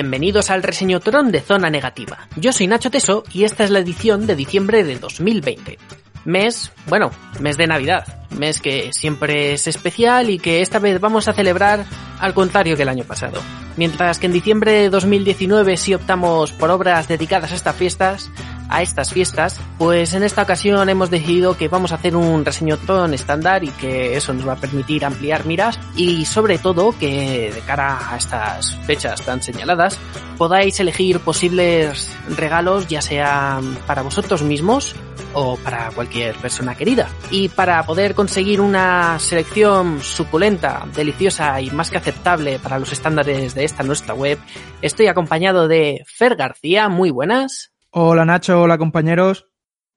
Bienvenidos al reseñotrón de Zona Negativa. Yo soy Nacho Teso y esta es la edición de diciembre de 2020. Mes, bueno, mes de Navidad, mes que siempre es especial y que esta vez vamos a celebrar al contrario que el año pasado. Mientras que en diciembre de 2019 sí optamos por obras dedicadas a estas fiestas, a estas fiestas, pues en esta ocasión hemos decidido que vamos a hacer un reseñotón estándar y que eso nos va a permitir ampliar miras y sobre todo que de cara a estas fechas tan señaladas podáis elegir posibles regalos ya sea para vosotros mismos o para cualquier persona querida. Y para poder conseguir una selección suculenta, deliciosa y más que aceptable para los estándares de esta nuestra web, estoy acompañado de Fer García, muy buenas. Hola Nacho, hola compañeros.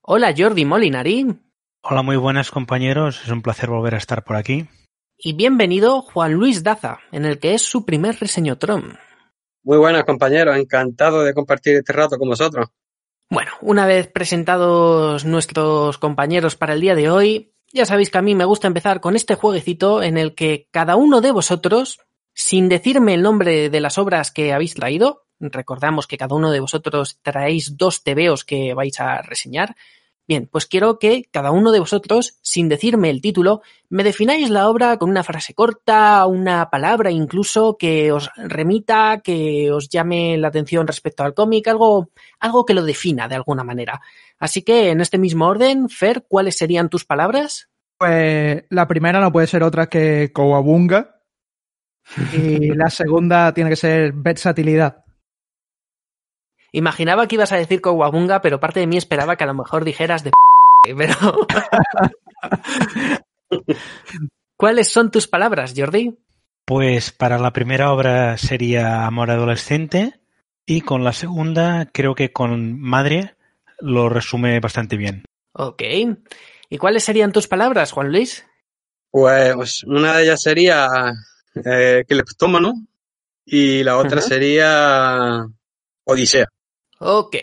Hola Jordi Molinari. Hola, muy buenas compañeros, es un placer volver a estar por aquí. Y bienvenido Juan Luis Daza, en el que es su primer reseñotrón. Muy buenas compañeros, encantado de compartir este rato con vosotros. Bueno, una vez presentados nuestros compañeros para el día de hoy, ya sabéis que a mí me gusta empezar con este jueguecito en el que cada uno de vosotros, sin decirme el nombre de las obras que habéis traído, recordamos que cada uno de vosotros traéis dos tebeos que vais a reseñar, Bien, pues quiero que cada uno de vosotros, sin decirme el título, me defináis la obra con una frase corta, una palabra incluso que os remita, que os llame la atención respecto al cómic, algo, algo que lo defina de alguna manera. Así que en este mismo orden, Fer, ¿cuáles serían tus palabras? Pues la primera no puede ser otra que Kowabunga. Y la segunda tiene que ser versatilidad. Imaginaba que ibas a decir Kowabunga, pero parte de mí esperaba que a lo mejor dijeras de pero... ¿Cuáles son tus palabras, Jordi? Pues para la primera obra sería Amor Adolescente y con la segunda creo que con Madre lo resume bastante bien. Ok. ¿Y cuáles serían tus palabras, Juan Luis? Pues una de ellas sería eh, Cleptómano y la otra sería Odisea. Ok.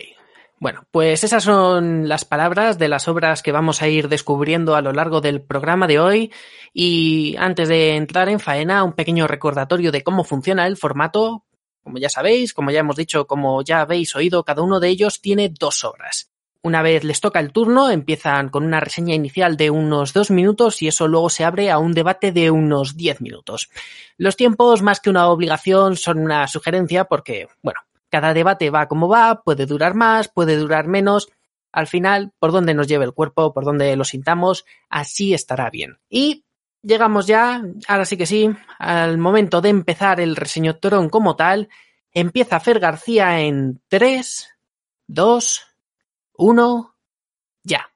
Bueno, pues esas son las palabras de las obras que vamos a ir descubriendo a lo largo del programa de hoy. Y antes de entrar en faena, un pequeño recordatorio de cómo funciona el formato. Como ya sabéis, como ya hemos dicho, como ya habéis oído, cada uno de ellos tiene dos obras. Una vez les toca el turno, empiezan con una reseña inicial de unos dos minutos y eso luego se abre a un debate de unos diez minutos. Los tiempos, más que una obligación, son una sugerencia porque, bueno, cada debate va como va, puede durar más, puede durar menos. Al final, por donde nos lleve el cuerpo, por donde lo sintamos, así estará bien. Y llegamos ya, ahora sí que sí, al momento de empezar el reseñotrón como tal. Empieza Fer García en 3, 2, 1, ya.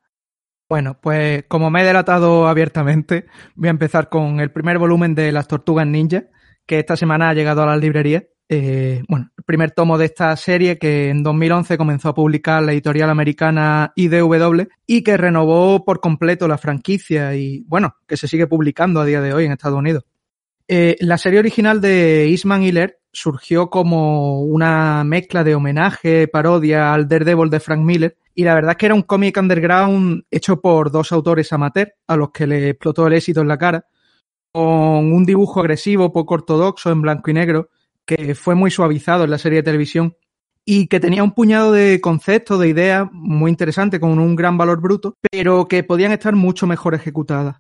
Bueno, pues como me he delatado abiertamente, voy a empezar con el primer volumen de Las Tortugas Ninja, que esta semana ha llegado a las librerías. Eh, bueno, el primer tomo de esta serie que en 2011 comenzó a publicar la editorial americana IDW y que renovó por completo la franquicia y, bueno, que se sigue publicando a día de hoy en Estados Unidos. Eh, la serie original de Eastman Laird surgió como una mezcla de homenaje, parodia al Daredevil de Frank Miller y la verdad es que era un cómic underground hecho por dos autores amateur a los que le explotó el éxito en la cara, con un dibujo agresivo, poco ortodoxo, en blanco y negro, que fue muy suavizado en la serie de televisión y que tenía un puñado de conceptos, de ideas muy interesantes, con un gran valor bruto, pero que podían estar mucho mejor ejecutadas.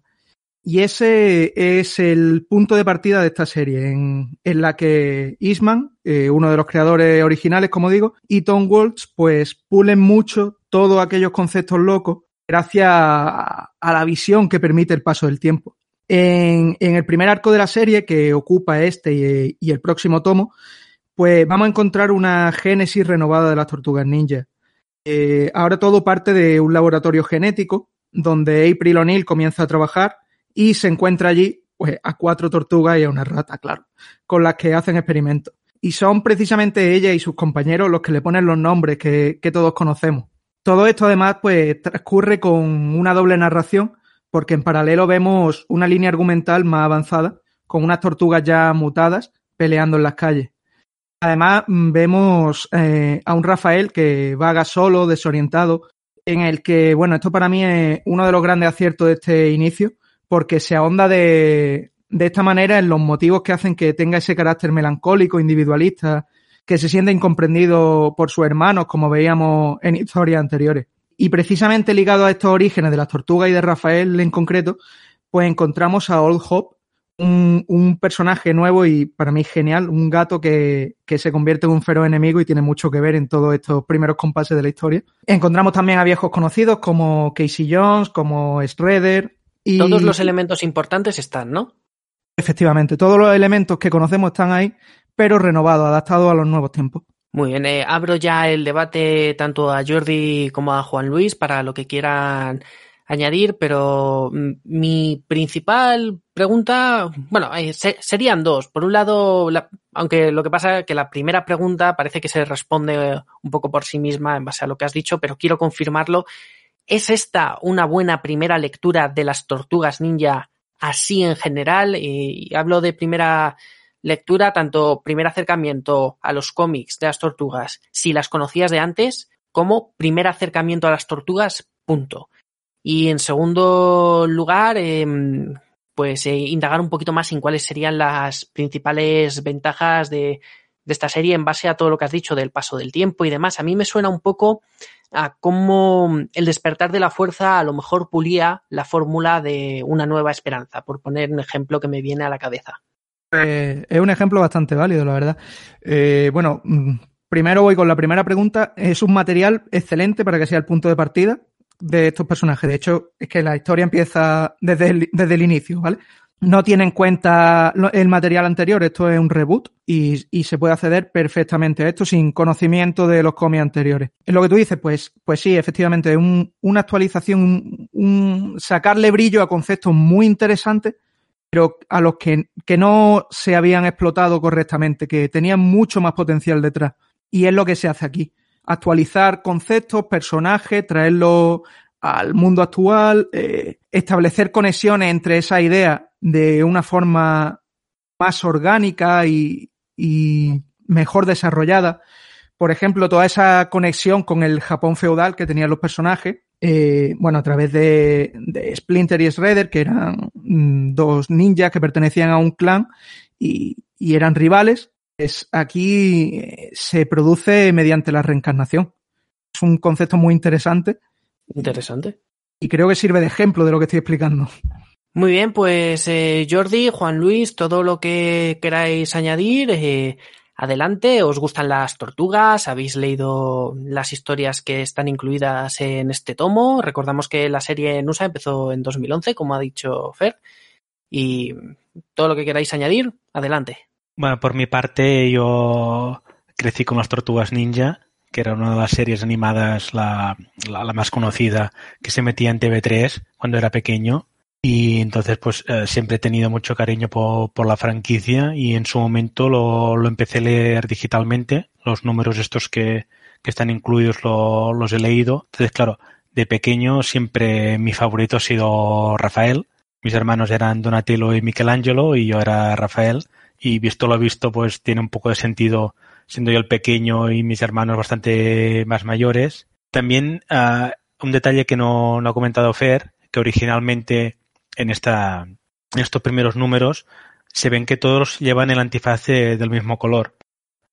Y ese es el punto de partida de esta serie, en, en la que Eastman, eh, uno de los creadores originales, como digo, y Tom Waltz, pues pulen mucho todos aquellos conceptos locos gracias a, a la visión que permite el paso del tiempo. En, el primer arco de la serie, que ocupa este y, y, el próximo tomo, pues vamos a encontrar una génesis renovada de las tortugas ninja. Eh, ahora todo parte de un laboratorio genético, donde April O'Neil comienza a trabajar y se encuentra allí pues, a cuatro tortugas y a una rata, claro, con las que hacen experimentos. Y son precisamente ella y sus compañeros los que le ponen los nombres que, que todos conocemos. Todo esto además pues transcurre con una doble narración porque en paralelo vemos una línea argumental más avanzada, con unas tortugas ya mutadas peleando en las calles. Además, vemos eh, a un Rafael que vaga solo, desorientado, en el que, bueno, esto para mí es uno de los grandes aciertos de este inicio, porque se ahonda de, de esta manera en los motivos que hacen que tenga ese carácter melancólico, individualista que se siente incomprendido por sus hermanos, como veíamos en historias anteriores. Y precisamente ligado a estos orígenes de las tortugas y de Rafael en concreto, pues encontramos a Old Hope, un, un, personaje nuevo y para mí genial, un gato que, que, se convierte en un feroz enemigo y tiene mucho que ver en todos estos primeros compases de la historia. Encontramos también a viejos conocidos como Casey Jones, como Shredder. Y... Todos los elementos importantes están, ¿no? Efectivamente, todos los elementos que conocemos están ahí, pero renovados, adaptados a los nuevos tiempos. Muy bien, eh, abro ya el debate tanto a Jordi como a Juan Luis para lo que quieran añadir, pero mi principal pregunta, bueno, eh, se, serían dos. Por un lado, la, aunque lo que pasa es que la primera pregunta parece que se responde un poco por sí misma en base a lo que has dicho, pero quiero confirmarlo. ¿Es esta una buena primera lectura de las tortugas ninja así en general? Y hablo de primera lectura, tanto primer acercamiento a los cómics de las tortugas, si las conocías de antes, como primer acercamiento a las tortugas, punto. Y en segundo lugar, eh, pues eh, indagar un poquito más en cuáles serían las principales ventajas de, de, esta serie en base a todo lo que has dicho del paso del tiempo y demás. A mí me suena un poco a cómo el despertar de la fuerza a lo mejor pulía la fórmula de una nueva esperanza, por poner un ejemplo que me viene a la cabeza. Eh, es un ejemplo bastante válido, la verdad. Eh, bueno, mm, primero voy con la primera pregunta. Es un material excelente para que sea el punto de partida de estos personajes. De hecho, es que la historia empieza desde el, desde el inicio, ¿vale? No tiene en cuenta el material anterior, esto es un reboot y, y, se puede acceder perfectamente a esto sin conocimiento de los cómics anteriores. Es lo que tú dices, pues, pues sí, efectivamente, un, una actualización, un, un, sacarle brillo a conceptos muy interesantes, pero a los que, que no se habían explotado correctamente, que tenían mucho más potencial detrás. Y es lo que se hace aquí actualizar conceptos, personajes, traerlos al mundo actual, eh, establecer conexiones entre esa idea de una forma más orgánica y, y, mejor desarrollada. Por ejemplo, toda esa conexión con el Japón feudal que tenían los personajes, eh, bueno, a través de, de, Splinter y Shredder, que eran mm, dos ninjas que pertenecían a un clan y, y eran rivales, es, aquí eh, se produce mediante la reencarnación. Es un concepto muy interesante. Interesante. Y creo que sirve de ejemplo de lo que estoy explicando. Muy bien, pues eh, Jordi, Juan Luis, todo lo que queráis añadir, eh, adelante. ¿Os gustan las tortugas? ¿Habéis leído las historias que están incluidas en este tomo? Recordamos que la serie Nusa empezó en 2011, como ha dicho Fer. Y todo lo que queráis añadir, adelante. Bueno, por mi parte, yo crecí con las Tortugas Ninja, que era una de las series animadas, la, la, la más conocida, que se metía en TV3 cuando era pequeño. Y entonces, pues eh, siempre he tenido mucho cariño por, por, la franquicia y en su momento lo, lo, empecé a leer digitalmente. Los números estos que, que están incluidos lo, los he leído. Entonces, claro, de pequeño siempre mi favorito ha sido Rafael. Mis hermanos eran Donatello y Michelangelo y yo era Rafael y visto lo visto, pues tiene un poco de sentido siendo yo el pequeño y mis hermanos bastante más mayores. También uh, un detalle que no, no, ha comentado Fer, que originalmente en, esta, estos primeros números se ven que todos llevan el antifaz de, del mismo color.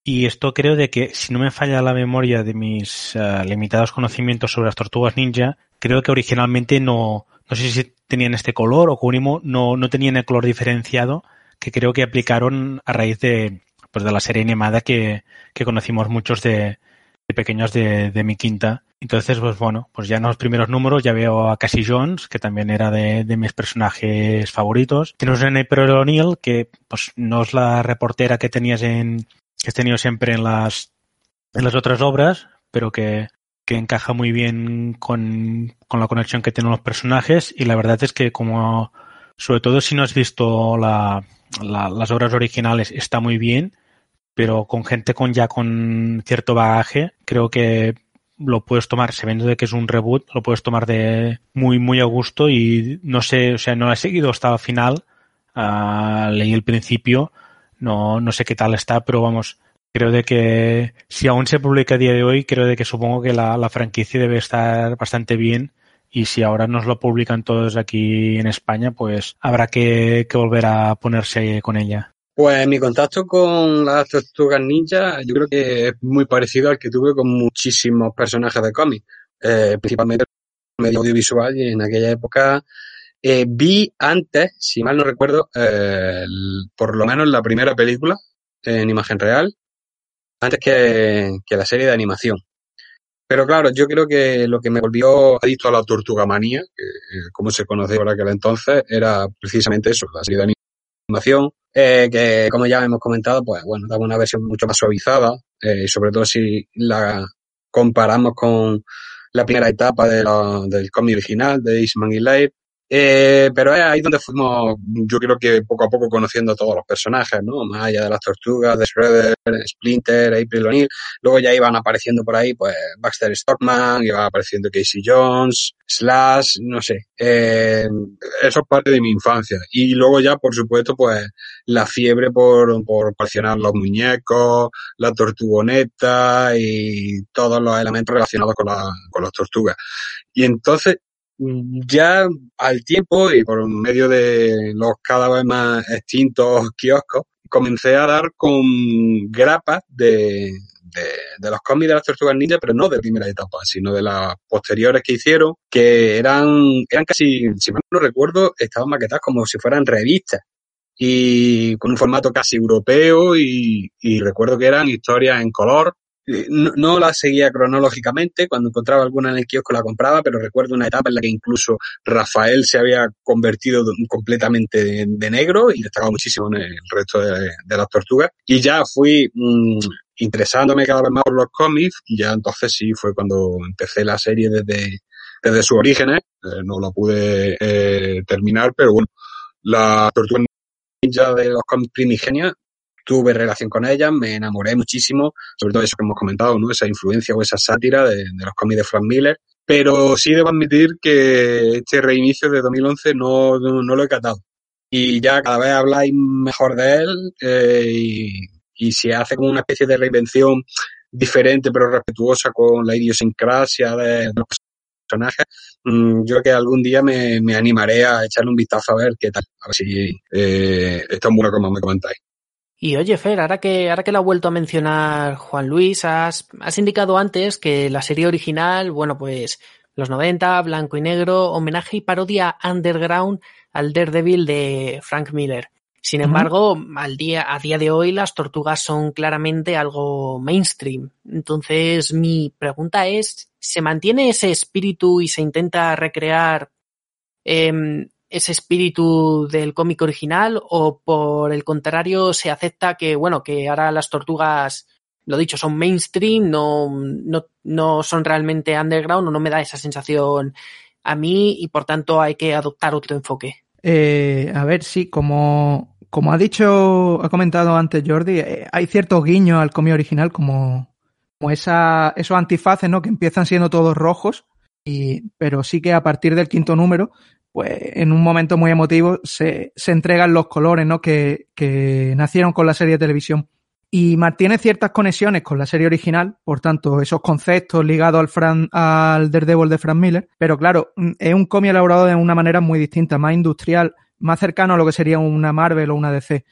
Y esto creo de que, si no me falla la memoria de mis uh, limitados conocimientos sobre las tortugas ninja, creo que originalmente no, no sé si tenían este color o como no, no tenían el color diferenciado, que creo que aplicaron a raíz de, pues de la serie animada que, que conocimos muchos de, de pequeños de, de, mi quinta. Entonces, pues bueno, pues ya en los primeros números ya veo a Cassie Jones, que también era de, de mis personajes favoritos. Tienes a April O'Neil, que pues no es la reportera que tenías en, que has tenido siempre en las, en las otras obras, pero que, que encaja muy bien con, con la conexión que tienen los personajes. Y la verdad es que como, sobre todo si no has visto la, la, las obras originales está muy bien, pero con gente con ya con cierto bagaje, creo que lo puedes tomar, sabiendo de que es un reboot, lo puedes tomar de muy, muy a gusto y no sé, o sea, no he seguido hasta el final, uh, leí el principio, no, no sé qué tal está, pero vamos, creo de que si aún se publica a día de hoy, creo de que supongo que la, la franquicia debe estar bastante bien y si ahora nos lo publican todos aquí en España, pues habrá que, que volver a ponerse con ella. Pues mi contacto con las tortugas ninja yo creo que es muy parecido al que tuve con muchísimos personajes de cómic, eh, principalmente medio audiovisual y en aquella época eh, vi antes, si mal no recuerdo, eh, por lo menos la primera película en imagen real, antes que, la serie de animación. Pero claro, yo creo que lo que me volvió adicto a la tortuga manía, que, como se conoce por aquel entonces, era precisamente eso, la serie de animación, eh, que como ya hemos comentado, pues bueno, daba una versión mucho más suavizada, eh, sobre todo si la comparamos con la primera etapa de la- del cómic original de Eastman y Live. Eh, pero es ahí donde fuimos, yo creo que poco a poco conociendo a todos los personajes, ¿no? Más allá de las tortugas, de Shredder, Splinter, April O'Neil. Luego ya iban apareciendo por ahí, pues, Baxter Stockman, iba apareciendo Casey Jones, Slash, no sé. Eh, eso es parte de mi infancia. Y luego ya, por supuesto, pues, la fiebre por, por coleccionar los muñecos, la tortugoneta y todos los elementos relacionados con, la, con las tortugas. Y entonces, ya al tiempo y por medio de los cada vez más extintos kioscos, comencé a dar con grapas de, de, los cómics de las tortugas ninja, pero no de primera etapa, sino de las posteriores que hicieron, que eran, eran casi, si mal no recuerdo, estaban maquetadas como si fueran revistas y con un formato casi europeo y recuerdo que eran historias en color. Eh, No, las seguía cronológicamente, cuando encontraba alguna en el kiosco la compraba, pero recuerdo una etapa en la que incluso Rafael se había convertido completamente de, de negro y destacaba muchísimo en el resto de, de las tortugas. Y ya fui mm, interesándome cada vez más por los cómics y ya entonces sí fue cuando empecé la serie desde, desde sus orígenes. Eh, no la pude eh, terminar, pero bueno, la tortuga ninja de los cómics primigenios, tuve relación con ellas, me enamoré muchísimo, sobre todo eso que hemos comentado, ¿no? Esa influencia o esa sátira de, los cómics de Frank Miller. Pero sí debo admitir que este reinicio de 2011 no, no, no lo he catado. Y ya cada vez habláis mejor de él eh, y, y se hace como una especie de reinvención diferente pero respetuosa con la idiosincrasia de los personajes. Mm, yo creo que algún día me, me animaré a echarle un vistazo a ver qué tal, a ver si eh, es tan bueno como me comentáis. Y oye, Fer, ahora que, ahora que lo ha vuelto a mencionar Juan Luis, has, has indicado antes que la serie original, bueno, pues los 90, blanco y negro, homenaje y parodia underground al Daredevil de Frank Miller. Sin embargo, al día, a día de hoy las tortugas son claramente algo mainstream. Entonces, mi pregunta es, ¿se mantiene ese espíritu y se intenta recrear em, ese espíritu del cómic original o por el contrario se acepta que, bueno, que ahora las tortugas, lo dicho, son mainstream, no, no, no son realmente underground o no me da esa sensación a mí y por tanto hay que adoptar otro enfoque? Eh, a ver, sí, como, como ha dicho, ha comentado antes Jordi, eh, hay ciertos guiños al cómic original como, como esa, esos antifaces, ¿no? Que empiezan siendo todos rojos, y, pero sí que a partir del quinto número, pues en un momento muy emotivo se, se entregan los colores, ¿no? Que, que nacieron con la serie de televisión. Y mantiene ciertas conexiones con la serie original, por tanto, esos conceptos ligados al, Fran, al Daredevil de Frank Miller. Pero claro, mm, es un cómic elaborado de una manera muy distinta, más industrial, más cercano a lo que sería una Marvel o una DC.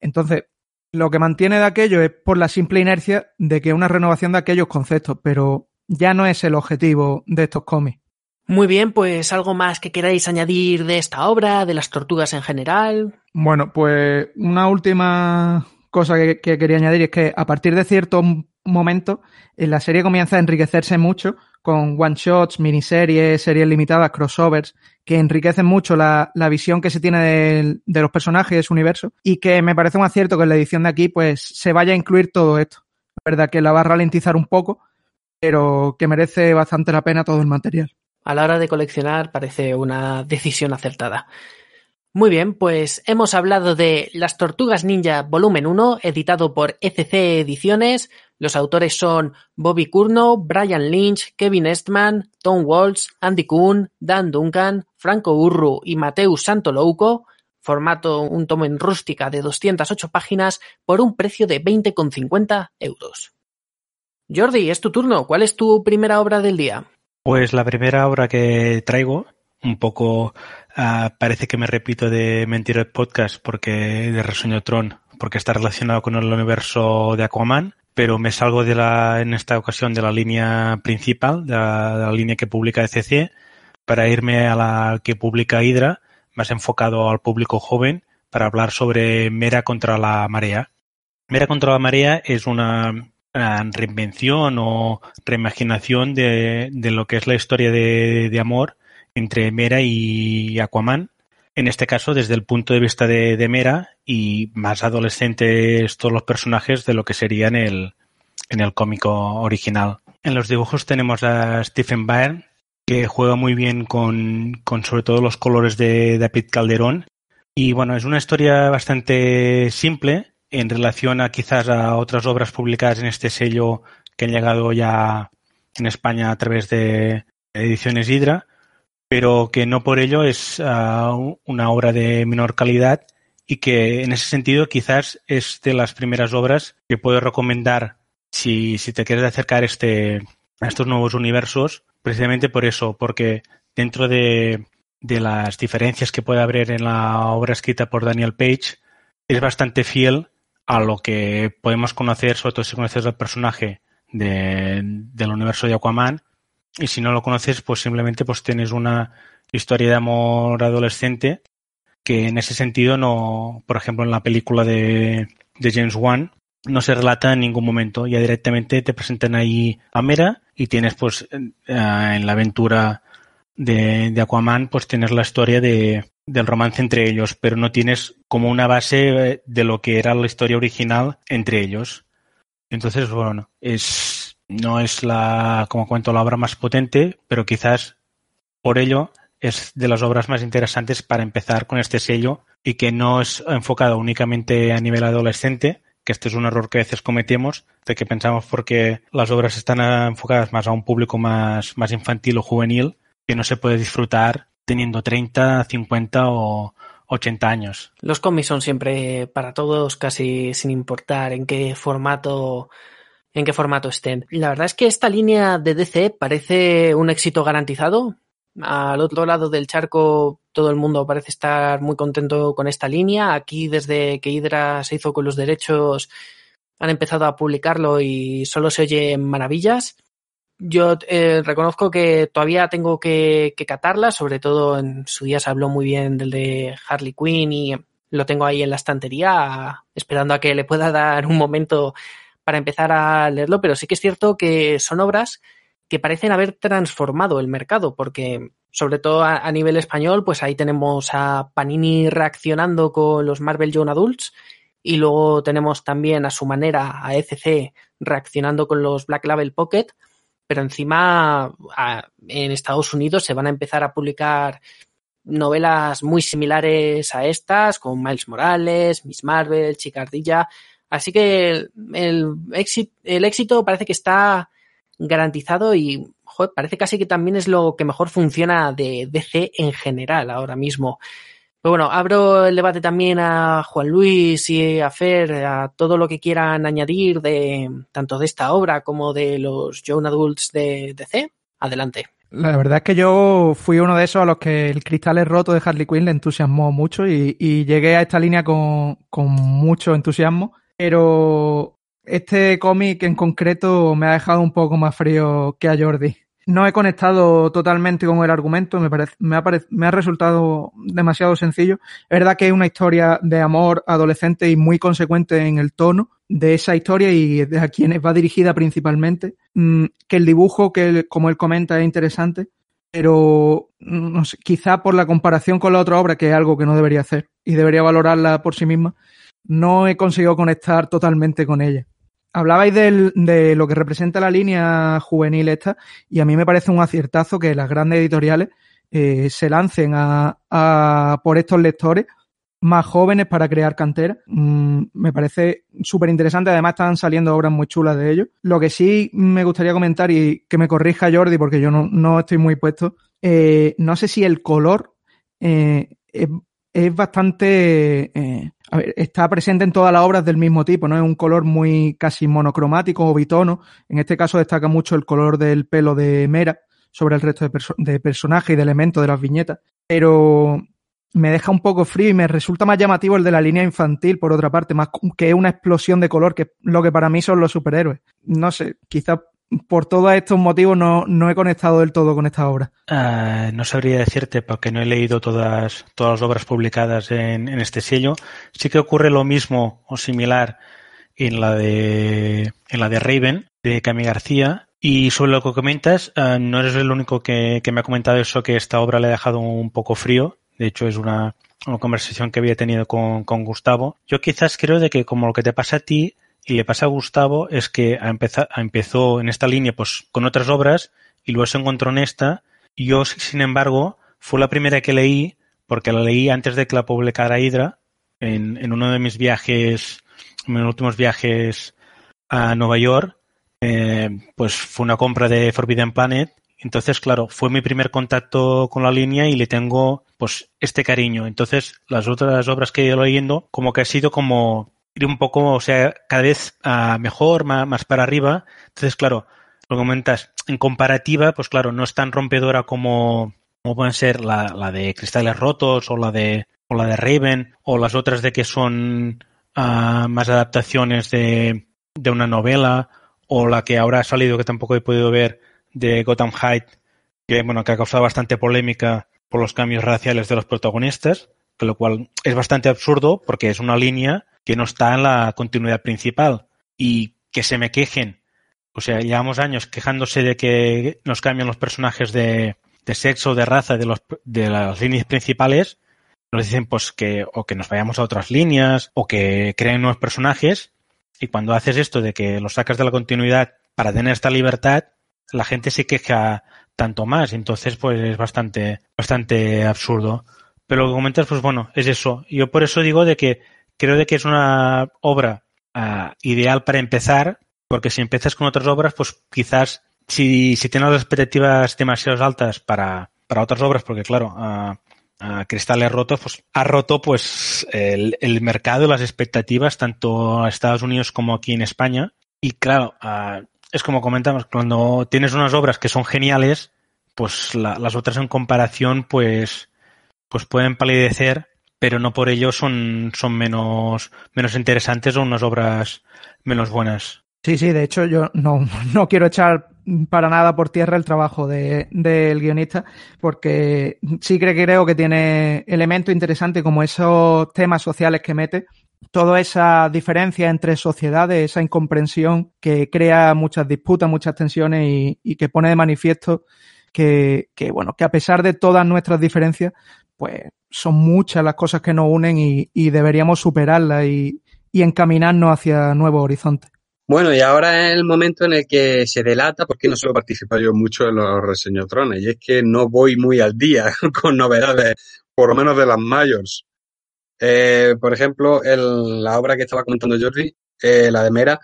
Entonces, lo que mantiene de aquello es por la simple inercia de que una renovación de aquellos conceptos, pero ya no es el objetivo de estos cómics. Muy bien, pues algo más que queráis añadir de esta obra, de las tortugas en general. Bueno, pues una última cosa que, que quería añadir es que a partir de cierto m- momento eh, la serie comienza a enriquecerse mucho con one-shots, miniseries, series limitadas, crossovers, que enriquecen mucho la, la visión que se tiene de, los personajes de su universo y que me parece un acierto que en la edición de aquí pues se vaya a incluir todo esto. La verdad que la va a ralentizar un poco, pero que merece bastante la pena todo el material. A la hora de coleccionar parece una decisión acertada. Muy bien, pues hemos hablado de Las Tortugas Ninja Volumen 1, editado por ECC Ediciones. Los autores son Bobby Curnow, Brian Lynch, Kevin Estman, Tom Waltz, Andy Kuhn, Dan Duncan, Franco Urru y Mateus Santolouco. Formato un tomo en rústica de 208 páginas por un precio de 20,50 euros. Jordi, es tu turno. ¿Cuál es tu primera obra del día? Pues la primera obra que traigo, un poco uh, parece que me repito de Mentir el Podcast porque de Resueño Tron porque está relacionado con el universo de Aquaman, pero me salgo de la, en esta ocasión de la línea principal, de la, de la línea que publica ECC, para irme a la que publica Hydra, más enfocado al público joven, para hablar sobre Mera contra la marea. Mera contra la marea es una, reinvención o reimaginación de, lo que es la historia de, amor entre Mera y Aquaman. En este caso, desde el punto de vista de, de Mera y más adolescentes todos los personajes de lo que sería en el, en el cómico original. En los dibujos tenemos a Stephen Byrne, que juega muy bien con, con sobre todo los colores de David Calderón. Y bueno, es una historia bastante simple en relación a quizás a otras obras publicadas en este sello que han llegado ya en España a través de ediciones Hydra, pero que no por ello es uh, una obra de menor calidad y que en ese sentido quizás es de las primeras obras que puedo recomendar si, te quieres acercar este, a estos nuevos universos precisamente por eso, porque dentro de, de las diferencias que puede haber en la obra escrita por Daniel Page, es bastante fiel a lo que podemos conocer, sobre todo si conoces al personaje de, del universo de Aquaman. Y si no lo conoces, pues simplemente pues tienes una historia de amor adolescente que en ese sentido no, por ejemplo, en la película de, de James Wan, no se relata en ningún momento. Ya directamente te presentan ahí a Mera y tienes pues eh, en la aventura de, de, Aquaman pues tienes la historia de, del romance entre ellos, pero no tienes como una base de lo que era la historia original entre ellos. Entonces, bueno, es no es la, como cuento, la obra más potente, pero quizás por ello es de las obras más interesantes para empezar con este sello y que no es enfocado únicamente a nivel adolescente, que este es un error que a veces cometemos, de que pensamos porque las obras están enfocadas más a un público más, más infantil o juvenil, que no se puede disfrutar teniendo 30, 50 o 80 años. Los cómics son siempre para todos, casi sin importar en qué formato en qué formato estén. La verdad es que esta línea de DC parece un éxito garantizado. Al otro lado del charco todo el mundo parece estar muy contento con esta línea. Aquí desde que Hydra se hizo con los derechos han empezado a publicarlo y solo se oye maravillas. Yo eh, reconozco que todavía tengo que, que, catarla, sobre todo en su día se habló muy bien del de Harley Quinn y lo tengo ahí en la estantería esperando a que le pueda dar un momento para empezar a leerlo, pero sí que es cierto que son obras que parecen haber transformado el mercado, porque sobre todo a, a, nivel español, pues ahí tenemos a Panini reaccionando con los Marvel Young Adults y luego tenemos también a su manera a ECC reaccionando con los Black Label Pocket, pero encima en Estados Unidos se van a empezar a publicar novelas muy similares a estas, con Miles Morales, Miss Marvel, Chicardilla. Así que el, éxito, el éxito parece que está garantizado y parece casi que también es lo que mejor funciona de DC en general ahora mismo. Pero bueno, abro el debate también a Juan Luis y a Fer, a todo lo que quieran añadir de tanto de esta obra como de los Young Adults de DC. Adelante. La verdad es que yo fui uno de esos a los que el cristal es roto de Harley Quinn le entusiasmó mucho y, y llegué a esta línea con, con mucho entusiasmo. Pero este cómic en concreto me ha dejado un poco más frío que a Jordi. No he conectado totalmente con el argumento, me, parece, me, ha, resultado demasiado sencillo. Es verdad que es una historia de amor adolescente y muy consecuente en el tono de esa historia y de a quienes va dirigida principalmente. Mm, que el dibujo, que como él comenta, es interesante, pero no sé, quizá por la comparación con la otra obra, que es algo que no debería hacer y debería valorarla por sí misma, no he conseguido conectar totalmente con ella. Hablabais de lo que representa la línea juvenil esta, y a mí me parece un aciertazo que las grandes editoriales eh, se lancen a, por estos lectores más jóvenes para crear cantera. Mm, me parece súper interesante. Además, están saliendo obras muy chulas de ellos. Lo que sí me gustaría comentar y que me corrija Jordi, porque yo no, no estoy muy puesto. Eh, no sé si el color eh, es, es, bastante. Eh, a ver, está presente en todas las obras del mismo tipo, ¿no? Es un color muy casi monocromático o bitono. En este caso destaca mucho el color del pelo de Mera sobre el resto de, perso de personajes y de elementos de las viñetas. Pero me deja un poco frío y me resulta más llamativo el de la línea infantil, por otra parte, más que una explosión de color, que lo que para mí son los superhéroes. No sé, quizás por todos estos motivos no, no, he conectado del todo con esta obra. Uh, no sabría decirte porque no he leído todas, todas las obras publicadas en, en, este sello. Sí que ocurre lo mismo o similar en la de, en la de Raven, de Cami García. Y sobre lo que comentas, uh, no eres el único que, que, me ha comentado eso, que esta obra le ha dejado un poco frío. De hecho, es una, una conversación que había tenido con, con Gustavo. Yo quizás creo de que como lo que te pasa a ti, y le pasa a Gustavo es que empezó en esta línea pues con otras obras y luego se encontró en esta. Y yo, sin embargo, fue la primera que leí porque la leí antes de que la publicara Hydra en, en uno de mis viajes, en mis últimos viajes a Nueva York. Eh, pues fue una compra de Forbidden Planet. Entonces, claro, fue mi primer contacto con la línea y le tengo pues este cariño. Entonces, las otras obras que he ido leyendo, como que ha sido como ir un poco, o sea, cada vez uh, mejor, más, para arriba. Entonces, claro, lo que comentas, en comparativa, pues claro, no es tan rompedora como, pueden ser la, la de Cristales Rotos o la de, o la de Raven o las otras de que son uh, más adaptaciones de, de una novela o la que ahora ha salido que tampoco he podido ver de Gotham Height, que bueno, que ha causado bastante polémica por los cambios raciales de los protagonistas, que lo cual es bastante absurdo porque es una línea que no está en la continuidad principal y que se me quejen. O sea, llevamos años quejándose de que nos cambian los personajes de, de sexo, de raza, de, los, de las líneas principales. Nos dicen pues que o que nos vayamos a otras líneas o que creen nuevos personajes. Y cuando haces esto de que los sacas de la continuidad para tener esta libertad, la gente se queja tanto más. Entonces, pues es bastante, bastante absurdo. Pero lo que comentas, pues bueno, es eso. Yo por eso digo de que creo de que es una obra uh, ideal para empezar, porque si empiezas con otras obras, pues quizás si, si tienes las expectativas demasiado altas para, para otras obras, porque claro, uh, uh, Cristales Rotos, pues ha roto pues el, el mercado, las expectativas, tanto a Estados Unidos como aquí en España. Y claro, es como comentamos, cuando tienes unas obras que son geniales, pues la, las otras en comparación, pues, pues pueden palidecer pero no por ello son, son menos, menos interesantes o unas obras menos buenas. Sí, sí, de hecho yo no, no quiero echar para nada por tierra el trabajo del de, guionista, porque sí que creo que tiene elementos interesantes como esos temas sociales que mete, toda esa diferencia entre sociedades, esa incomprensión que crea muchas disputas, muchas tensiones y, y que pone de manifiesto que, que, bueno, que a pesar de todas nuestras diferencias, pues son muchas las cosas que nos unen y, deberíamos superarlas y, encaminarnos hacia nuevos horizontes. Bueno, y ahora es el momento en el que se delata, porque no suelo participar yo mucho en los reseñotrones, y es que no voy muy al día con novedades, por lo menos de las mayores. Eh, por ejemplo, la obra que estaba comentando Jordi, eh, la de Mera,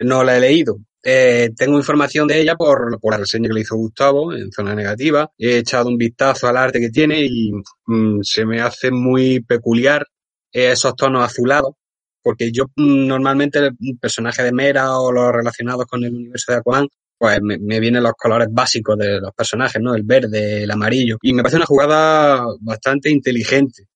no la he leído, eh, tengo información de ella por, la reseña que le hizo Gustavo en zona negativa. He echado un vistazo al arte que tiene y mm, se me hace muy peculiar esos tonos azulados, porque yo mm, normalmente el personaje de Mera o los relacionados con el universo de Aquaman, pues me, vienen los colores básicos de los personajes, ¿no? El verde, el amarillo. Y me parece una jugada bastante inteligente.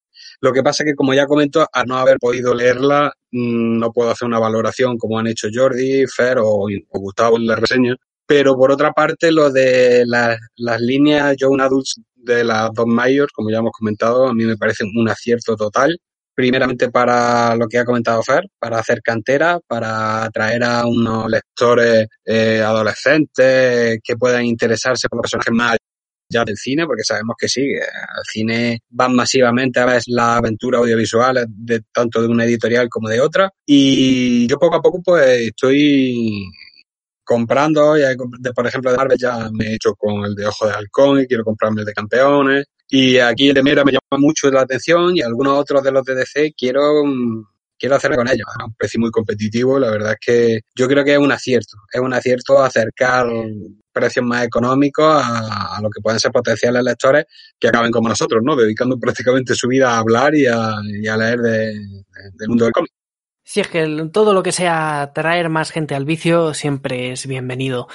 Lo que pasa es que, como ya comentó, al no haber podido leerla, mm, no puedo hacer una valoración como han hecho Jordi, Fer o, o Gustavo en la reseña. Pero por otra parte, lo de la, las líneas Young Adults de las dos mayores, como ya hemos comentado, a mí me parece un acierto total. Primeramente para lo que ha comentado Fer, para hacer cantera, para atraer a unos lectores eh, adolescentes que puedan interesarse por los personajes más ya del cine, porque sabemos que sí, que al cine van masivamente a ver la aventura audiovisual de tanto de una editorial como de otra. Y yo poco a poco pues estoy comprando, ya, por ejemplo de Marvel ya me he hecho con el de Ojo de Halcón y quiero comprarme el de Campeones. Y aquí el de Mera me llama mucho la atención y algunos otros de los de DC quiero quiero hacerme con ellos a un precio muy competitivo. La verdad es que yo creo que es un acierto, es un acierto acercar precios más económicos a, lo que pueden ser potenciales lectores que acaben como nosotros, ¿no? Dedicando prácticamente su vida a hablar y a, leer de, de, del mundo del cómic. Sí, es que todo lo que sea traer más gente al vicio siempre es bienvenido.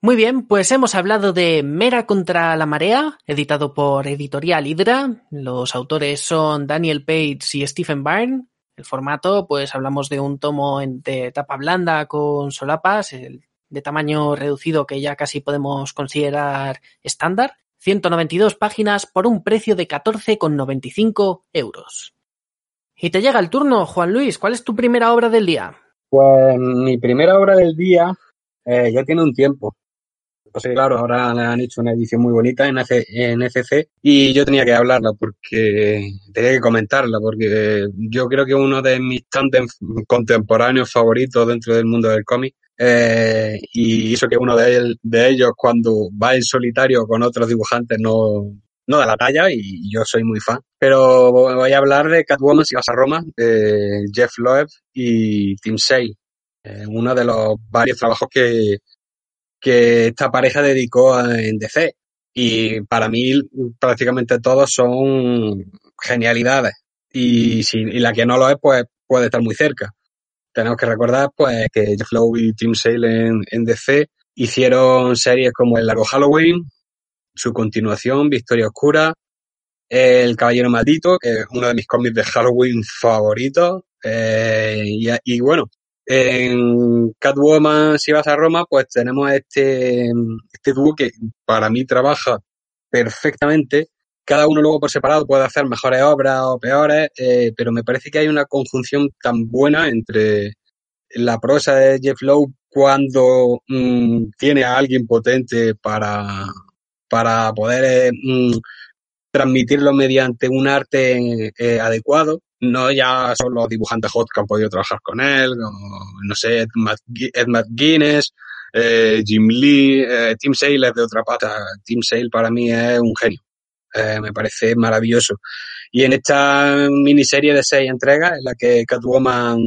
Muy bien, pues hemos hablado de Mera contra la marea, editado por Editorial Hydra. Los autores son Daniel Page y Stephen Byrne. El formato, pues hablamos de un tomo de tapa blanda con solapas, de tamaño reducido que ya casi podemos considerar estándar. 192 páginas por un precio de 14,95 euros. Y te llega el turno, Juan Luis. ¿Cuál es tu primera obra del día? Pues mi primera obra del día eh, ya tiene un tiempo. Pues claro, ahora le han hecho una edición muy bonita en, FC y yo tenía que hablarla porque tenía que comentarla porque yo creo que uno de mis tantos contemporáneos favoritos dentro del mundo del cómic eh, y eso que uno de, de, ellos cuando va en solitario con otros dibujantes no, no da la talla y yo soy muy fan. Pero voy a hablar de Catwoman si vas a Roma, de Jeff Loeb y Tim Sale. Eh, uno de los varios trabajos que, que esta pareja dedicó en DC. Y para mí prácticamente todos son genialidades. Y, si, y la que no lo es, pues puede estar muy cerca. Tenemos que recordar pues que Jeff Lowe y Tim Sale en, en DC hicieron series como El Largo Halloween, su continuación, Victoria Oscura, El Caballero Maldito, que es uno de mis cómics de Halloween favoritos. Eh, y, y, bueno, en Catwoman, si vas a Roma, pues tenemos este, este dúo que para mí trabaja perfectamente. Cada uno luego por separado puede hacer mejores obras o peores, eh, pero me parece que hay una conjunción tan buena entre la prosa de Jeff Lowe cuando mmm, tiene a alguien potente para, para poder eh, mmm, transmitirlo mediante un arte eh, adecuado no ya son los dibujantes hot que han podido trabajar con él, o, no sé, Ed, McGuinness, eh, Jim Lee, eh, Tim Sale es de otra pata. Tim Sale para mí es un genio. Eh, me parece maravilloso. Y en esta miniserie de seis entregas, en la que Catwoman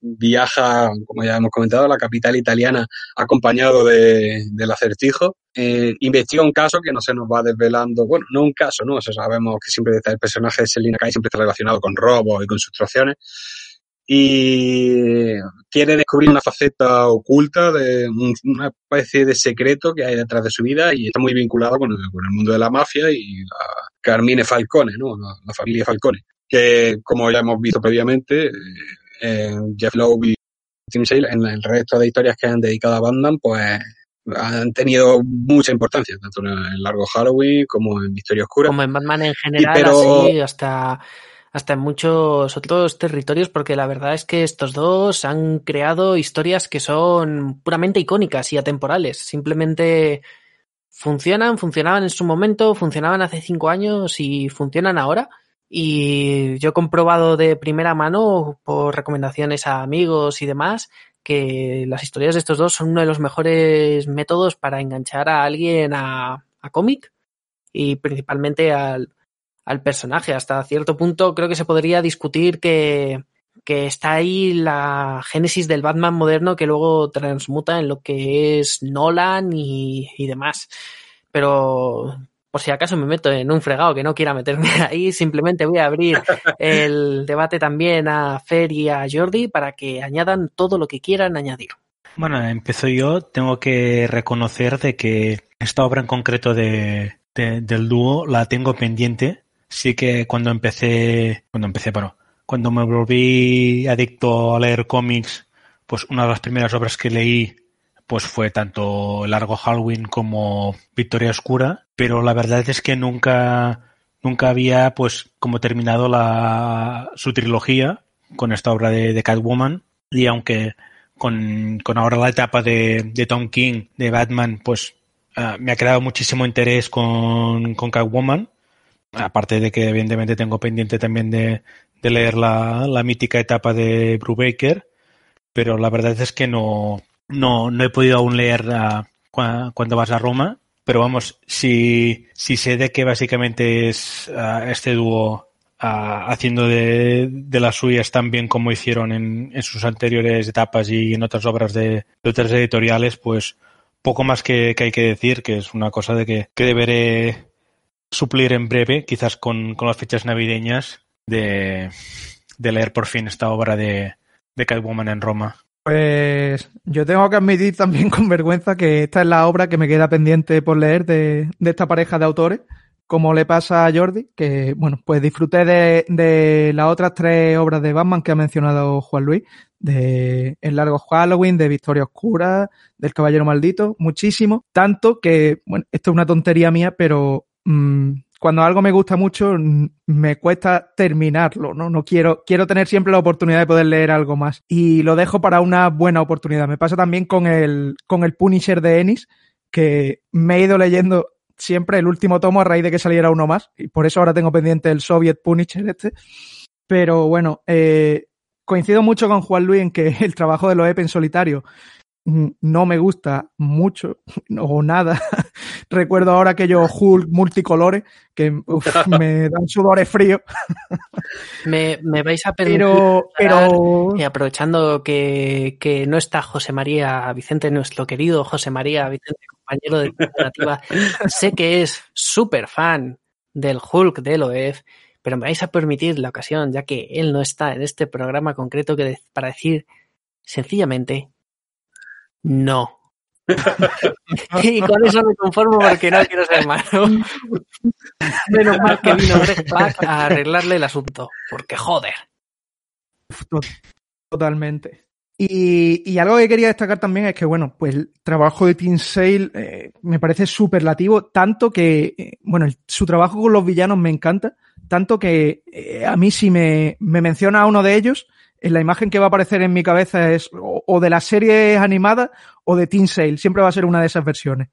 viaja, como ya hemos comentado, a la capital italiana, acompañado de, del acertijo, eh, investiga un caso que no se nos va desvelando. Bueno, no un caso, ¿no? O sabemos que siempre el personaje de Selina Kai siempre está relacionado con robos y con sustracciones y quiere descubrir una faceta oculta de una especie de secreto que hay detrás de su vida y está muy vinculado con el, con el mundo de la mafia y la Carmine Falcone, ¿no? La, la familia Falcone, que como ya hemos visto previamente, eh, Jeff Lowe y Tim Sale en el resto de historias que han dedicado a Batman, pues han tenido mucha importancia, tanto en el largo Halloween como en Victoria Oscura. Como en Batman en general, y, pero... así hasta hasta en muchos otros territorios, porque la verdad es que estos dos han creado historias que son puramente icónicas y atemporales. Simplemente funcionan, funcionaban en su momento, funcionaban hace cinco años y funcionan ahora. Y yo he comprobado de primera mano, por recomendaciones a amigos y demás, que las historias de estos dos son uno de los mejores métodos para enganchar a alguien a, a cómic y principalmente al, al personaje. Hasta cierto punto creo que se podría discutir que, que está ahí la génesis del Batman moderno que luego transmuta en lo que es Nolan y, y demás. Pero por si acaso me meto en un fregado que no quiera meterme ahí, simplemente voy a abrir el debate también a Fer y a Jordi para que añadan todo lo que quieran añadir. Bueno, empiezo yo. Tengo que reconocer de que esta obra en concreto de, de, del dúo la tengo pendiente sí que cuando empecé, cuando empecé, bueno, cuando me volví adicto a leer cómics, pues una de las primeras obras que leí pues fue tanto Largo Halloween como Victoria Oscura, pero la verdad es que nunca nunca había pues como terminado la su trilogía con esta obra de, de Catwoman. Y aunque con, con, ahora la etapa de, de Tom King de Batman pues uh, me ha creado muchísimo interés con, con Catwoman Aparte de que evidentemente tengo pendiente también de, leer la, la, mítica etapa de Brubaker, pero la verdad es que no, no, no he podido aún leer uh, cuando vas a Roma. Pero vamos, si, si sé de que básicamente es uh, este dúo uh, haciendo de, de, las suyas tan bien como hicieron en, en, sus anteriores etapas y en otras obras de, de otras editoriales, pues poco más que, que, hay que decir, que es una cosa de que, que deberé suplir en breve, quizás con, con las fechas navideñas, de, de, leer por fin esta obra de, de Catwoman en Roma. Pues yo tengo que admitir también con vergüenza que esta es la obra que me queda pendiente por leer de, de esta pareja de autores, como le pasa a Jordi, que bueno, pues disfruté de, de las otras tres obras de Batman que ha mencionado Juan Luis, de El largo Halloween, de Victoria Oscura, del Caballero Maldito, muchísimo, tanto que, bueno, esto es una tontería mía, pero mmm, cuando algo me gusta mucho, me cuesta terminarlo, ¿no? No quiero, quiero tener siempre la oportunidad de poder leer algo más. Y lo dejo para una buena oportunidad. Me pasa también con el, con el Punisher de Ennis, que me he ido leyendo siempre el último tomo a raíz de que saliera uno más. Y por eso ahora tengo pendiente el Soviet Punisher este. Pero bueno, eh, coincido mucho con Juan Luis en que el trabajo de Loeb en solitario no me gusta mucho o nada. Recuerdo ahora aquellos Hulk multicolores que uf, me dan sudores fríos. me, me, vais a permitir, pero, pero... Y aprovechando que, que, no está José María Vicente, nuestro querido José María Vicente, compañero de cooperativa, sé que es súper fan del Hulk de Loef, pero me vais a permitir la ocasión, ya que él no está en este programa concreto, que para decir sencillamente no. y con eso me conformo porque no quiero ser malo. Menos mal que vino Greg Pak a arreglarle el asunto, porque joder. Totalmente. Y, y, algo que quería destacar también es que, bueno, pues el trabajo de Team Sale eh, me parece superlativo, tanto que, eh, bueno, el, su trabajo con los villanos me encanta, tanto que eh, a mí si me, me menciona a uno de ellos, la imagen que va a aparecer en mi cabeza es o, de las series animadas o de Teen Sale. Siempre va a ser una de esas versiones.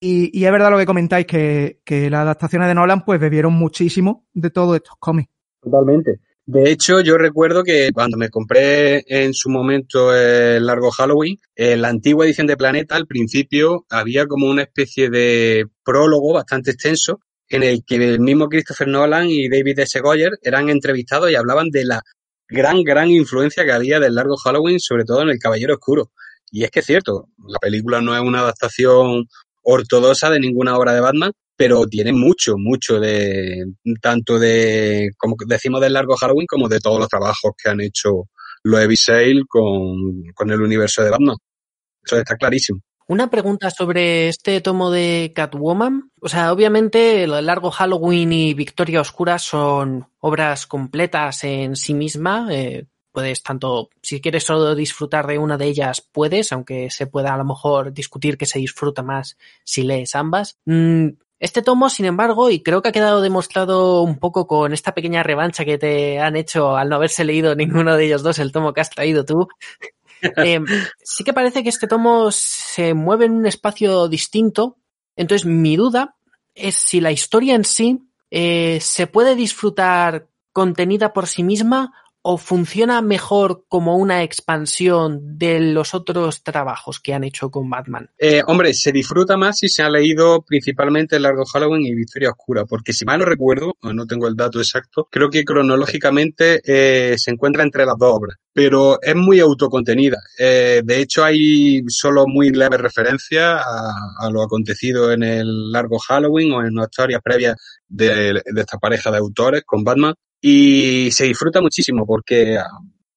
Y, y es verdad lo que comentáis, que, que, las adaptaciones de Nolan pues bebieron muchísimo de todos estos cómics. Totalmente. De hecho, yo recuerdo que cuando me compré en su momento el largo Halloween, en la antigua edición de Planeta, al principio había como una especie de prólogo bastante extenso en el que el mismo Christopher Nolan y David S. Goyer eran entrevistados y hablaban de la gran, gran influencia que había del largo Halloween, sobre todo en El Caballero Oscuro. Y es que es cierto, la película no es una adaptación ortodoxa de ninguna obra de Batman, pero tiene mucho, mucho de, tanto de, como decimos, del largo Halloween, como de todos los trabajos que han hecho los Evi Sale con, con el universo de Batman. Eso está clarísimo. Una pregunta sobre este tomo de Catwoman. O sea, obviamente el largo Halloween y Victoria Oscura son obras completas en sí misma. Eh, puedes tanto, si quieres solo disfrutar de una de ellas, puedes, aunque se pueda a lo mejor discutir que se disfruta más si lees ambas. Mm, este tomo, sin embargo, y creo que ha quedado demostrado un poco con esta pequeña revancha que te han hecho al no haberse leído ninguno de ellos dos, el tomo que has traído tú, eh, sí que parece que este tomo se mueve en un espacio distinto. Entonces, mi duda es si la historia en sí eh, se puede disfrutar contenida por sí misma o funciona mejor como una expansión de los otros trabajos que han hecho con Batman? Eh, hombre, se disfruta más si se ha leído principalmente Largo Halloween y Victoria Oscura, porque si mal no recuerdo, no tengo el dato exacto, creo que cronológicamente eh, se encuentra entre las dos obras, pero es muy autocontenida. Eh, de hecho, hay solo muy leve referencia a, lo acontecido en el Largo Halloween o en una historia previa de, de esta pareja de autores con Batman, y se disfruta muchísimo porque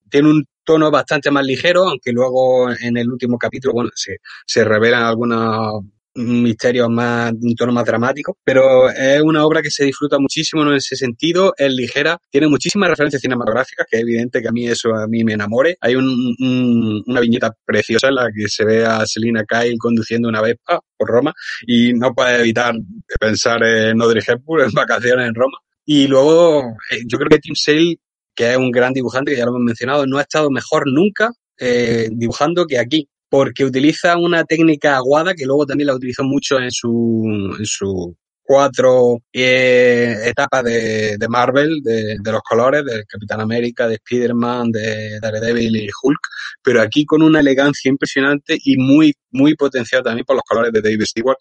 tiene un tono bastante más ligero, aunque luego en el último capítulo, bueno, se, revelan algunos misterios más, un tono más dramático, pero es una obra que se disfruta muchísimo en ese sentido, es ligera, tiene muchísimas referencias cinematográficas, que es evidente que a mí eso a mí me enamore. Hay un, una viñeta preciosa en la que se ve a Selina Kyle conduciendo una Vespa por Roma y no puede evitar pensar en Audrey Hepburn en vacaciones en Roma. Y luego, eh, yo creo que Tim Sale, que es un gran dibujante, que ya lo hemos mencionado, no ha estado mejor nunca eh, dibujando que aquí, porque utiliza una técnica aguada que luego también la utilizó mucho en su, en su cuatro eh, etapas de, de Marvel, de, de, los colores, de Capitán América, de Spider-Man, de Daredevil y Hulk, pero aquí con una elegancia impresionante y muy, muy potenciada también por los colores de David Stewart,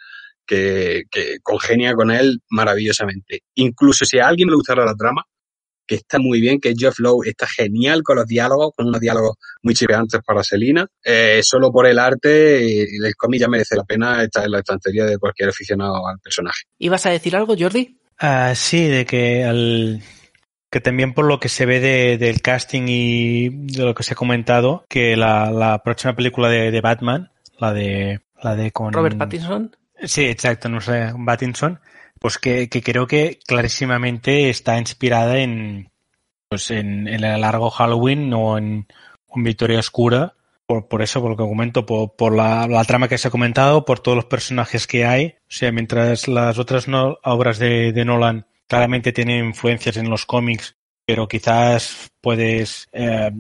que, que, congenia con él maravillosamente. Incluso si a alguien le gustara la trama, que está muy bien, que Jeff Lowe está genial con los diálogos, con unos diálogos muy chiveantes para Selina. Eh, solo por el arte, el cómic ya merece la pena estar en la estantería de cualquier aficionado al personaje. ¿Ibas a decir algo, Jordi? Uh, sí, de que el que también por lo que se ve de, del casting y de lo que se ha comentado, que la, la próxima película de, de, Batman, la de la de con Robert Pattinson. Sí, exacto, no sé, Pattinson, pues que, que creo que clarísimamente está inspirada en pues en, en el largo Halloween o en Victoria Oscura por, por eso, por lo que comento, por, por la, la, trama que se ha comentado, por todos los personajes que hay. O sea, mientras las otras no, obras de, Nolan claramente tienen influencias en los cómics, pero quizás puedes eh,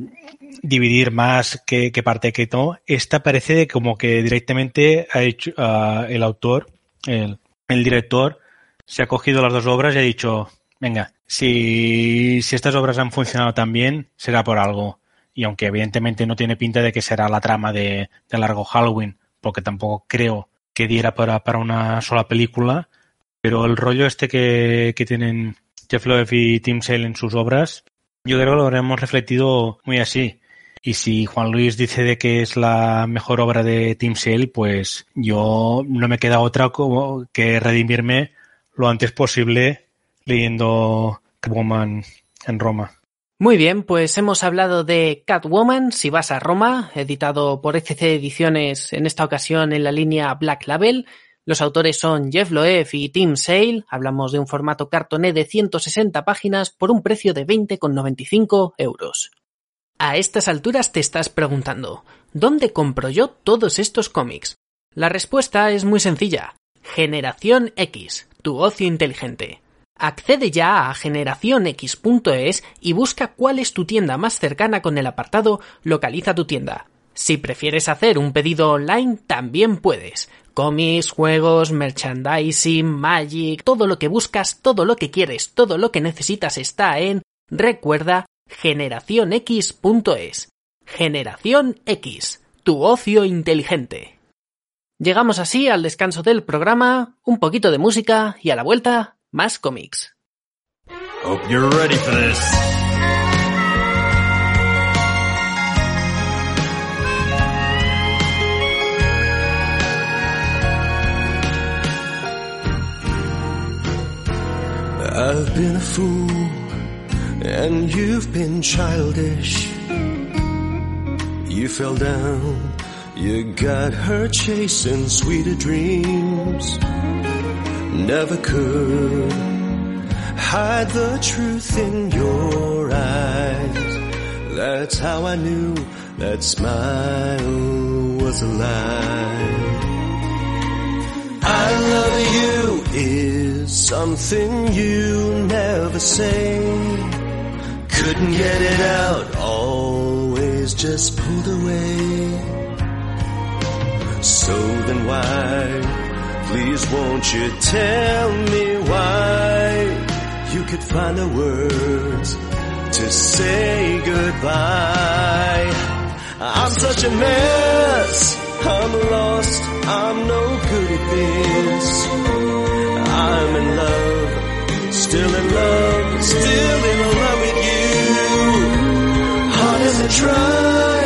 dividir más qué, qué parte que no. Esta parece como que directamente ha hecho uh, el autor, el, el director, se ha cogido las dos obras y ha dicho, venga, si, si estas obras han funcionado tan bien, será por algo y aunque evidentemente no tiene pinta de que será la trama de, de largo Halloween, porque tampoco creo que diera para, una sola película, pero el rollo este que tienen Jeff Loeb y Tim Sale en sus obras, yo creo que lo habremos refletido muy así. Y si Juan Luis dice de que es la mejor obra de Tim Sale, pues yo no me queda otra como que redimirme lo antes posible leyendo Catwoman en Roma. Muy bien, pues hemos hablado de Catwoman, si vas a Roma, editado por ECC Ediciones en esta ocasión en la línea Black Label. Los autores son Jeff Loeb y Tim Sale. Hablamos de un formato cartoné de 160 páginas por un precio de 20,95 euros. A estas alturas te estás preguntando, ¿dónde compro yo todos estos cómics? La respuesta es muy sencilla. Generación X, tu ocio inteligente. Accede ya a generacionx.es y busca cuál es tu tienda más cercana con el apartado Localiza tu tienda. Si prefieres hacer un pedido online, también puedes. Cómics, juegos, merchandising, magic, todo lo que buscas, todo lo que quieres, todo lo que necesitas está en, recuerda, generacionx.es. Generación X, tu ocio inteligente. Llegamos así al descanso del programa, un poquito de música y a la vuelta más cómics. Hope you're ready for. I've been a fool and you've been childish. You fell down, you got hurt chasing sweeter dreams never could hide the truth in your eyes. That's how I knew that smile was a lie. I love you is something you never say. Couldn't get it out, always just pulled away. So then why? Please won't you tell me why you could find the words to say goodbye. I'm such a mess. I'm lost. I'm no good at this. I'm in love. Still in love. Still in love with you. Hard as I try.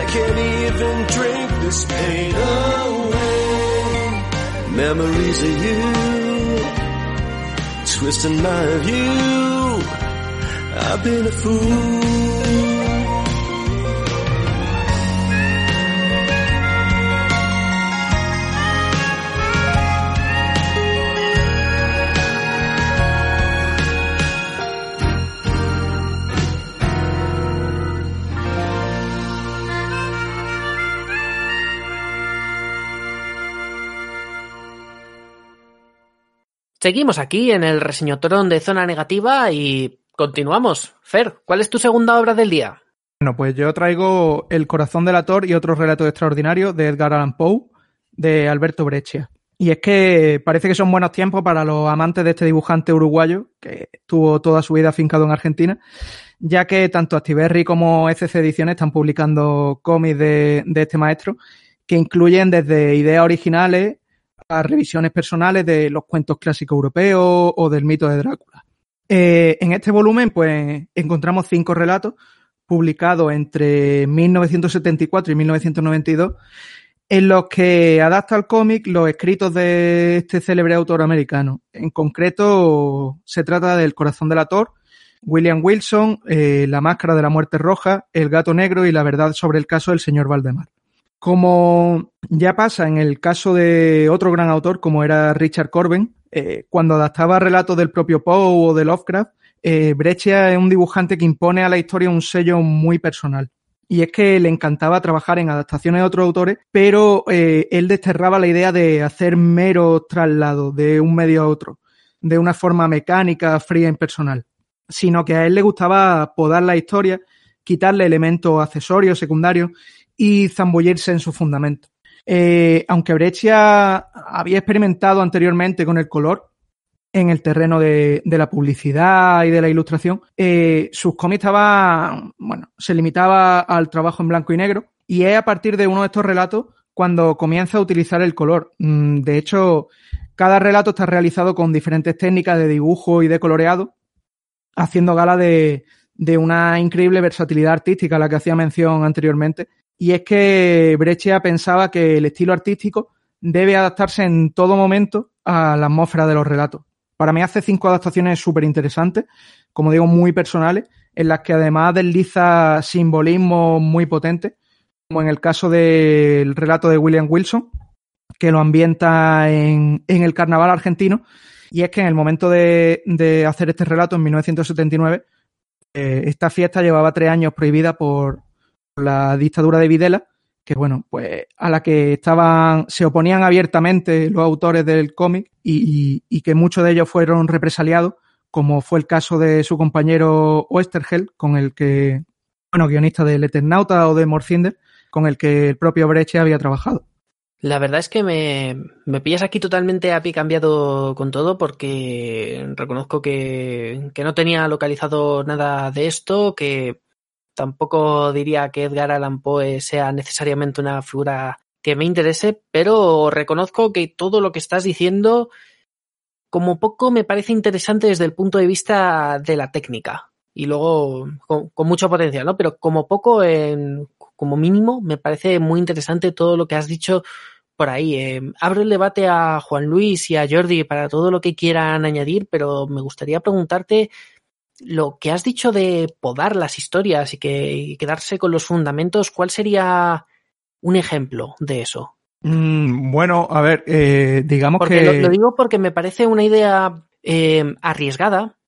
I can't even drink this pain away memories of you, twisting my view. I've been a fool. Seguimos aquí en el reseñotrón de Zona Negativa y continuamos. Fer, ¿cuál es tu segunda obra del día? Bueno, pues yo traigo El corazón del ator y otros relatos extraordinarios de Edgar Allan Poe, de Alberto Breccia. Y es que parece que son buenos tiempos para los amantes de este dibujante uruguayo, que estuvo toda su vida afincado en Argentina, ya que tanto Activerri como ECC Ediciones están publicando cómics de este maestro, que incluyen desde ideas originales a revisiones personales de los cuentos clásicos europeos o del mito de Drácula. Eh, en este volumen, pues, encontramos cinco relatos publicados entre 1974 y 1992, en los que adapta al cómic los escritos de este célebre autor americano. En concreto, se trata del Corazón del Ator, William Wilson, eh, La Máscara de la Muerte Roja, El Gato Negro y La Verdad sobre el caso del señor Valdemar. Como ya pasa en el caso de otro gran autor como era Richard Corben, eh, cuando adaptaba relatos del propio Poe o de Lovecraft, eh, es un dibujante que impone a la historia un sello muy personal. Y es que le encantaba trabajar en adaptaciones de otros autores, pero eh, él desterraba la idea de hacer mero traslado de un medio a otro, de una forma mecánica, fría, impersonal. Sino que a él le gustaba podar la historia, quitarle elementos accesorios, secundarios y zambullirse en su fundamento. Eh, aunque Breccia había experimentado anteriormente con el color en el terreno de, la publicidad y de la ilustración, eh, sus cómics estaban, bueno, se limitaba al trabajo en blanco y negro y es a partir de uno de estos relatos cuando comienza a utilizar el color. Mm, De hecho, cada relato está realizado con diferentes técnicas de dibujo y de coloreado, haciendo gala de, de una increíble versatilidad artística a la que hacía mención anteriormente. Y es que Breccia pensaba que el estilo artístico debe adaptarse en todo momento a la atmósfera de los relatos. Para mí hace cinco adaptaciones súper interesantes, como digo, muy personales, en las que además desliza simbolismos muy potentes, como en el caso del relato de William Wilson, que lo ambienta en, en el carnaval argentino. Y es que en el momento de, de hacer este relato, en 1979, eh, esta fiesta llevaba tres años prohibida por la dictadura de Videla, que bueno, pues a la que estaban, se oponían abiertamente los autores del cómic y, que muchos de ellos fueron represaliados, como fue el caso de su compañero Oesterheld, con el que, bueno, guionista del Eternauta o de Morcinder, con el que el propio Breche había trabajado. La verdad es que me, me pillas aquí totalmente a pie cambiado con todo porque reconozco que, que no tenía localizado nada de esto, que tampoco diría que Edgar Allan Poe sea necesariamente una figura que me interese, pero reconozco que todo lo que estás diciendo como poco me parece interesante desde el punto de vista de la técnica y luego con, mucho potencial, ¿no? Pero como poco, como mínimo, me parece muy interesante todo lo que has dicho por ahí. Eh, abro el debate a Juan Luis y a Jordi para todo lo que quieran añadir, pero me gustaría preguntarte lo que has dicho de podar las historias y, que, y quedarse con los fundamentos. ¿Cuál sería un ejemplo de eso? Mm, bueno, a ver, eh, digamos Porque que... lo, lo digo porque me parece una idea eh, arriesgada,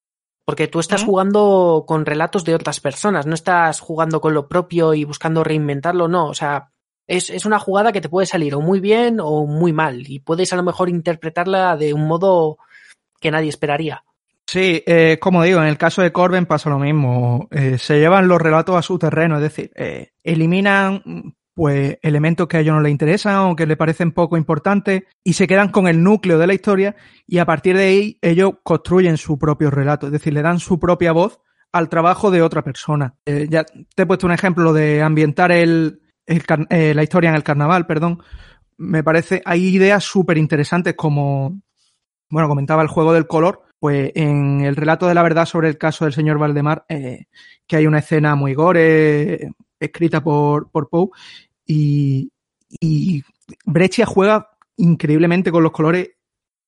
porque tú estás jugando con relatos de otras personas, no estás jugando con lo propio y buscando reinventarlo, no, o sea, es, es una jugada que te puede salir o muy bien o muy mal y puedes a lo mejor interpretarla de un modo que nadie esperaría. Sí, eh, como digo, en el caso de Corben pasa lo mismo. Eh, se llevan los relatos a su terreno, es decir, eh, eliminan pues elementos que a ellos no les interesan o que les parecen poco importantes y se quedan con el núcleo de la historia y a partir de ahí ellos construyen su propio relato, es decir, le dan su propia voz al trabajo de otra persona. Eh, ya te he puesto un ejemplo de ambientar el, la historia en el carnaval, perdón. Me parece, hay ideas súper interesantes como, bueno, comentaba el juego del color, pues en el relato de la verdad sobre el caso del señor Valdemar, eh, que hay una escena muy gore, eh, escrita por, por Poe, y, y Breccia juega increíblemente con los colores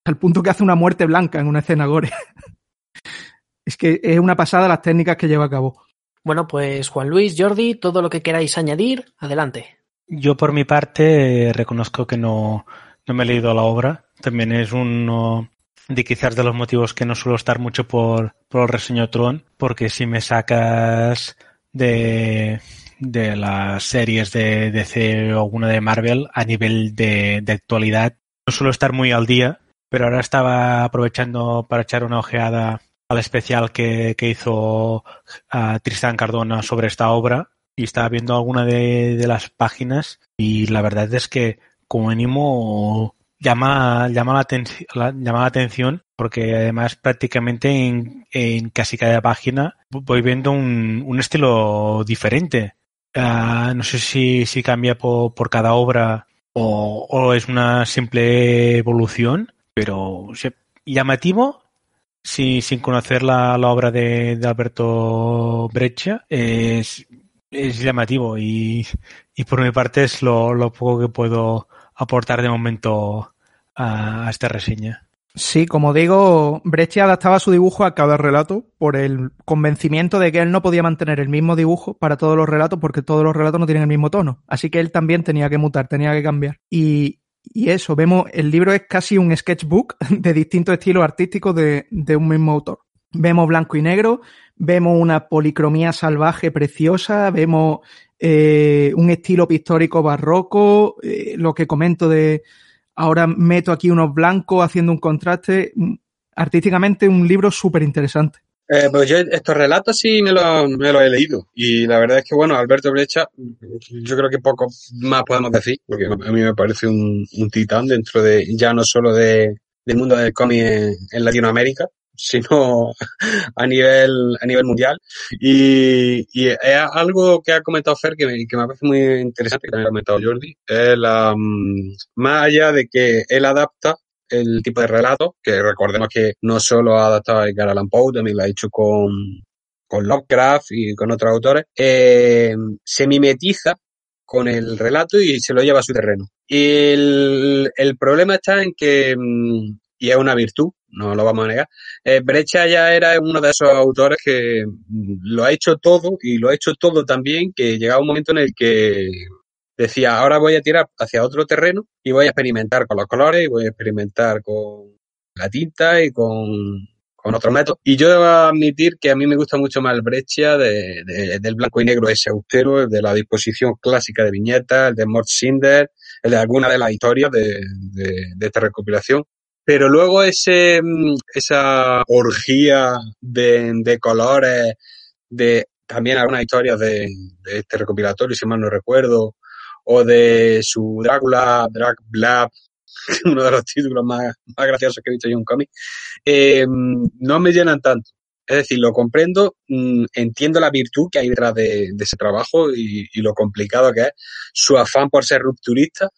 al punto que hace una muerte blanca en una escena gore. es que es una pasada las técnicas que lleva a cabo. Bueno, pues Juan Luis, Jordi, todo lo que queráis añadir, adelante. Yo por mi parte eh, reconozco que no, no me he leído la obra. También es uno de quizás de los motivos que no suelo estar mucho por, por el reseño Tron, porque si me sacas de, de las series de DC o alguna de Marvel a nivel de, de actualidad, no suelo estar muy al día, pero ahora estaba aprovechando para echar una ojeada al especial que, que hizo a Tristan Cardona sobre esta obra y estaba viendo alguna de, de las páginas y la verdad es que como mínimo llama, llama, la, la- llama la atención porque además prácticamente en, en casi cada página voy viendo un, un estilo diferente. Ah, no sé si, si cambia por, por cada obra o, o es una simple evolución, pero llamativo si- sin conocer la, la obra de, de Alberto Breccia es, es llamativo y, y por mi parte es lo, lo poco que puedo aportar de momento a, esta reseña. Sí, como digo, Breccia adaptaba su dibujo a cada relato por el convencimiento de que él no podía mantener el mismo dibujo para todos los relatos porque todos los relatos no tienen el mismo tono. Así que él también tenía que mutar, tenía que cambiar. Y, y eso, vemos, el libro es casi un sketchbook de distintos estilos artísticos de, de un mismo autor. Vemos blanco y negro, vemos una policromía salvaje preciosa, vemos eh, un estilo pictórico barroco, eh, lo que comento de ahora meto aquí unos blancos haciendo un contraste. Artísticamente un libro súper interesante. Eh, pues yo estos relatos sí me los he leído y la verdad es que bueno, Alberto Brecha, yo creo que poco más podemos decir, porque a mí me parece un, titán dentro de, ya no solo de, del mundo del cómic en Latinoamérica, sino a nivel, a nivel mundial. Y, y es algo que ha comentado Fer que me, que me parece muy interesante, que también ha comentado Jordi, es la, mm, más allá de que él adapta el tipo de relato, que recordemos que no solo ha adaptado a Edgar Allan Poe, también lo ha hecho con, con Lovecraft y con otros autores, eh, se mimetiza con el relato y se lo lleva a su terreno. Y el, el problema está en que, mm, y es una virtud, no lo vamos a negar, eh, Brecha ya era uno de esos autores que mm, lo ha hecho todo y lo ha hecho todo también, que llegaba un momento en el que decía, ahora voy a tirar hacia otro terreno y voy a experimentar con los colores, y voy a experimentar con la tinta y con, con otros métodos. Y yo debo admitir que a mí me gusta mucho más el Breccia de, de, del blanco y negro ese austero, el de la disposición clásica de viñetas, el de Mort Cinder, el de alguna de las historias de, de esta recopilación. Pero luego ese, esa orgía de, de colores, de también algunas historias de, de este recopilatorio, si mal no recuerdo, o de su Drácula, Drag Blab, uno de los títulos más, más graciosos que he visto yo en un cómic, eh, no me llenan tanto. Es decir, lo comprendo, mmm, entiendo la virtud que hay detrás de, ese trabajo y, y, lo complicado que es, su afán por ser rupturista,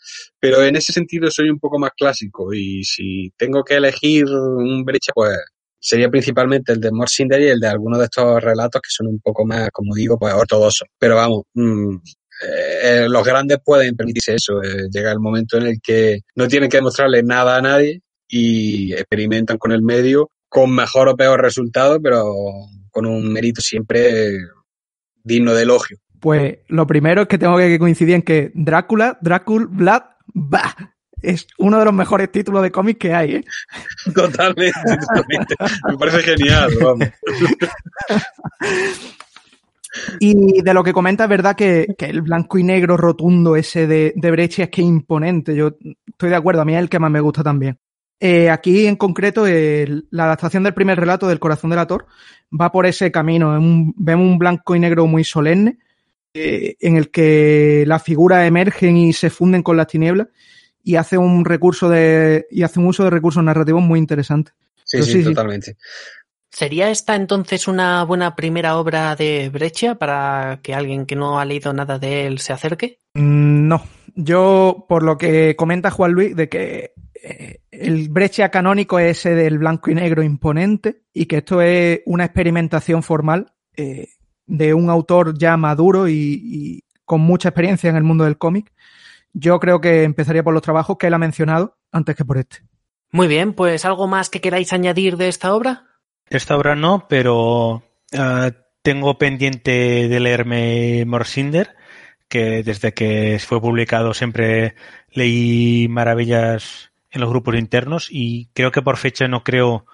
pero en ese sentido soy un poco más clásico y si tengo que elegir un brecha, pues sería principalmente el de Morsinder y el de algunos de estos relatos que son un poco más, como digo, pues ortodoxos. Pero vamos, mmm, eh, los grandes pueden permitirse eso. Eh, llega el momento en el que no tienen que demostrarle nada a nadie y experimentan con el medio con mejor o peor resultado, pero con un mérito siempre digno de elogio. Pues lo primero es que tengo que coincidir en que Drácula, Drácula, Vlad, bah, es uno de los mejores títulos de cómic que hay, ¿eh? Totalmente, totalmente. Me parece genial, vamos. Y de lo que comenta es verdad que, que, el blanco y negro rotundo ese de, de Breccia es que imponente. Yo estoy de acuerdo, a mí es el que más me gusta también. Eh, aquí en concreto, eh, la adaptación del primer relato del corazón del ator va por ese camino. Un, vemos un blanco y negro muy solemne, eh, en el que las figuras emergen y se funden con las tinieblas y hace un recurso de y hace un uso de recursos narrativos muy interesante. Sí, sí, sí, totalmente. ¿Sería esta entonces una buena primera obra de Breccia para que alguien que no ha leído nada de él se acerque? Mm, no. Yo, por lo que comenta Juan Luis, de que eh, el Breccia canónico es ese del blanco y negro imponente y que esto es una experimentación formal eh, de un autor ya maduro y, y, con mucha experiencia en el mundo del cómic. Yo creo que empezaría por los trabajos que él ha mencionado antes que por este. Muy bien, pues algo más que queráis añadir de esta obra? Esta obra no, pero uh, tengo pendiente de leerme Morsinder, que desde que fue publicado siempre leí maravillas en los grupos internos y creo que por fecha no creo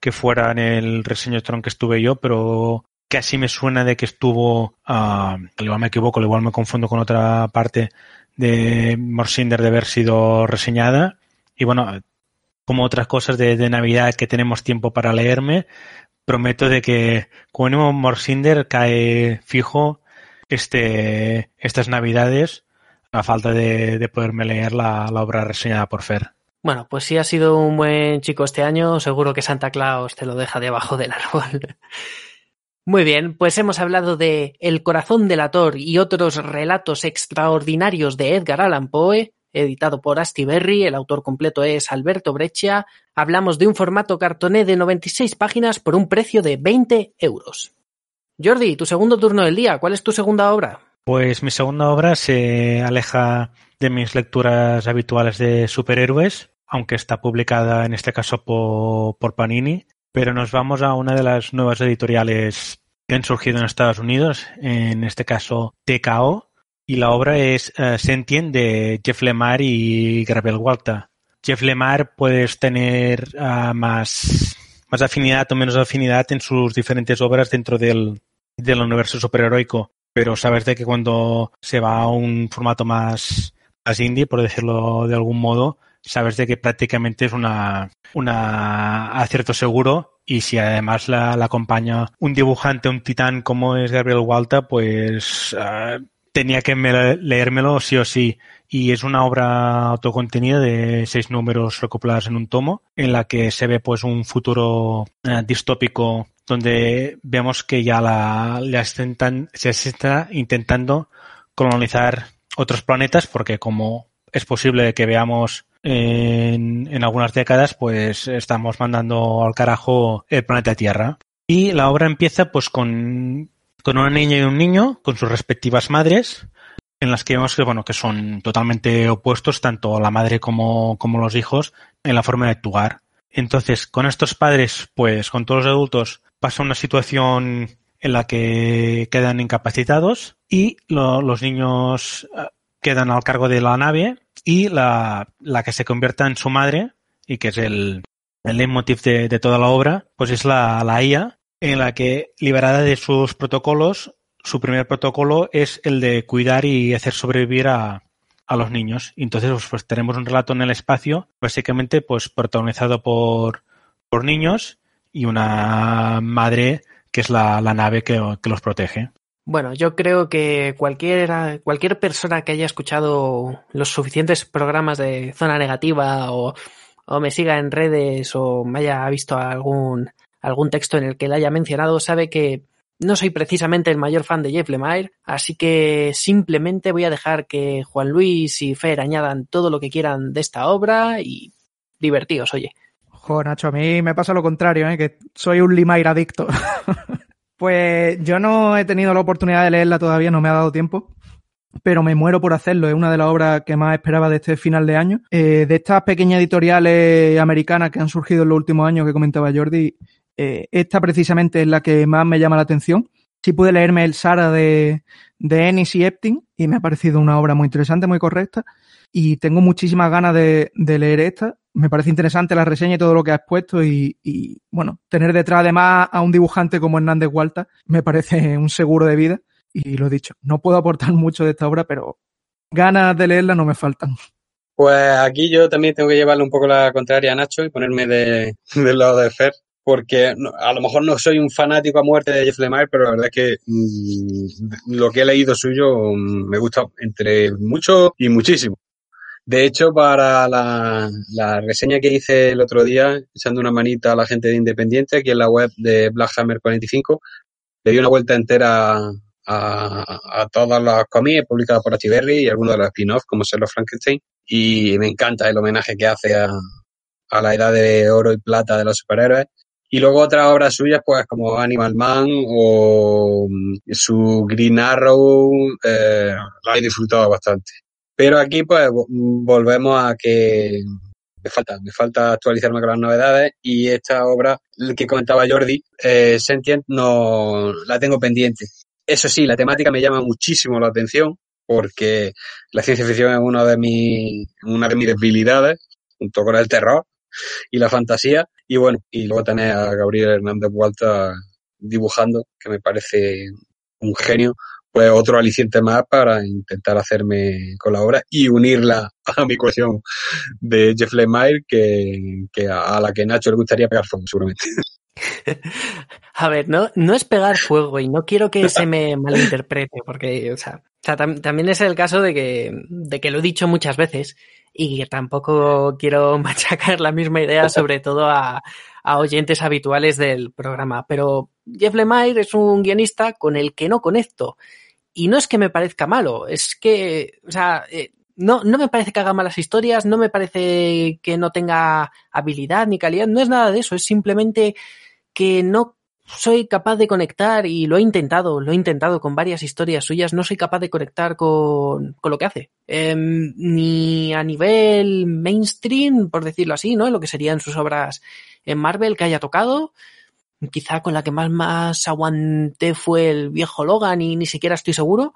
que fuera en el reseño Tron que estuve yo, pero casi me suena de que estuvo, uh, al igual me equivoco, al igual me confundo con otra parte de Morsinder de haber sido reseñada. Y bueno, como otras cosas de, de, Navidad que tenemos tiempo para leerme, prometo de que como Morsinder cae fijo este, estas Navidades a falta de, de poderme leer la, la, obra reseñada por Fer. Bueno, pues si has sido un buen chico este año, seguro que Santa Claus te lo deja debajo del árbol. Muy bien, pues hemos hablado de El corazón del ator y otros relatos extraordinarios de Edgar Allan Poe, editado por Astiberri, el autor completo es Alberto Breccia. Hablamos de un formato cartoné de 96 páginas por un precio de 20 euros. Jordi, tu segundo turno del día, ¿cuál es tu segunda obra? Pues mi segunda obra se aleja de mis lecturas habituales de superhéroes, aunque está publicada en este caso por, Panini, pero nos vamos a una de las nuevas editoriales que han surgido en Estados Unidos, en este caso TKO, y la obra es uh, Sentient de Jeff Lemire y Gravel Walter. Jeff Lemire puedes tener uh, más, más afinidad o menos afinidad en sus diferentes obras dentro del, del universo superheroico, pero sabes de que cuando se va a un formato más, más indie, por decirlo de algún modo, sabes de que prácticamente es una, una acierto seguro y si además la, acompaña un dibujante, un titán como es Gabriel Walter, pues uh, tenía que leérmelo sí o sí. Y es una obra autocontenida de seis números recopilados en un tomo, en la que se ve pues un futuro uh, distópico donde vemos que ya la, se está intentando colonizar otros planetas, porque como es posible que veamos en, en, algunas décadas, pues estamos mandando al carajo el planeta Tierra. Y la obra empieza pues con, con una niña y un niño, con sus respectivas madres, en las que vemos que, bueno, que son totalmente opuestos, tanto la madre como, como los hijos, en la forma de actuar. Entonces, con estos padres, pues con todos los adultos, pasa una situación en la que quedan incapacitados y lo, los niños quedan al cargo de la nave y la, la, que se convierta en su madre y que es el, el leitmotiv de, de toda la obra, pues es la, la IA en la que, liberada de sus protocolos, su primer protocolo es el de cuidar y hacer sobrevivir a, a los niños. Entonces, pues, pues, tenemos un relato en el espacio, básicamente, pues protagonizado por, por niños y una madre que es la, la nave que, que, los protege. Bueno, yo creo que cualquier, cualquier persona que haya escuchado los suficientes programas de zona negativa o, o me siga en redes o me haya visto algún, algún texto en el que la haya mencionado sabe que no soy precisamente el mayor fan de Jeff Lemire, así que simplemente voy a dejar que Juan Luis y Fer añadan todo lo que quieran de esta obra y divertíos, oye. Joder, Nacho, a mí me pasa lo contrario, ¿eh? que soy un Lemire adicto. pues yo no he tenido la oportunidad de leerla todavía, no me ha dado tiempo, pero me muero por hacerlo. Es una de las obras que más esperaba de este final de año. Eh, de estas pequeñas editoriales americanas que han surgido en los últimos años que comentaba Jordi, eh, esta precisamente es la que más me llama la atención. Sí pude leerme el Sara de, de Ennis y Epting y me ha parecido una obra muy interesante, muy correcta. Y tengo muchísimas ganas de, de leer esta. Me parece interesante la reseña y todo lo que has puesto y, bueno, tener detrás además a un dibujante como Hernández Hualta me parece un seguro de vida. Y lo dicho, no puedo aportar mucho de esta obra, pero ganas de leerla no me faltan. Pues aquí yo también tengo que llevarle un poco la contraria a Nacho y ponerme de, del lado de Fer, porque a lo mejor no soy un fanático a muerte de Jeff Lemire, pero la verdad es que mmm, lo que he leído suyo mmm, me gusta entre mucho y muchísimo. De hecho, para la, la, reseña que hice el otro día, echando una manita a la gente de Independiente, aquí en la web de Blackhammer 45, le di una vuelta entera a, a, todas las cómics publicadas por Achiberry y algunos de los spin-offs, como ser los Frankenstein, y me encanta el homenaje que hace a, a la edad de oro y plata de los superhéroes. Y luego otras obras suyas, pues como Animal Man o su Green Arrow, eh, la he disfrutado bastante. Pero aquí, pues, volvemos a que me falta, me falta actualizarme con las novedades y esta obra que comentaba Jordi, eh, Sentient, no la tengo pendiente. Eso sí, la temática me llama muchísimo la atención porque la ciencia ficción es una de mis, una de mis debilidades, junto con el terror y la fantasía. Y bueno, y luego tener a Gabriel Hernández Vuelta dibujando, que me parece un genio, pues otro aliciente más para intentar hacerme con la obra y unirla a mi cuestión de Jeff Lemire, que, a la que Nacho le gustaría pegar fuego, seguramente. A ver, no, no es pegar fuego y no quiero que se me malinterprete, porque, o sea, también es el caso de que, de que lo he dicho muchas veces y que tampoco quiero machacar la misma idea, sobre todo a, a oyentes habituales del programa. Pero Jeff Lemire es un guionista con el que no conecto. Y no es que me parezca malo, es que, o sea, eh, no, no me parece que haga malas historias, no me parece que no tenga habilidad ni calidad, no es nada de eso, es simplemente que no soy capaz de conectar y lo he intentado, lo he intentado con varias historias suyas, no soy capaz de conectar con, con lo que hace. Eh, ni a nivel mainstream, por decirlo así, ¿no? Lo que serían sus obras en Marvel que haya tocado. Quizá con la que más, más aguanté fue el viejo Logan y ni siquiera estoy seguro.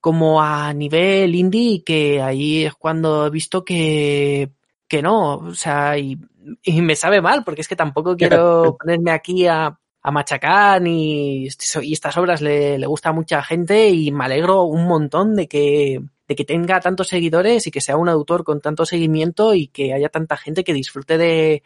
Como a nivel indie, que ahí es cuando he visto que, que no, o sea, y, y me sabe mal, porque es que tampoco quiero ponerme aquí a a machacar y, y estas obras le, le, gusta a mucha gente y me alegro un montón de que, de que tenga tantos seguidores y que sea un autor con tanto seguimiento y que haya tanta gente que disfrute de,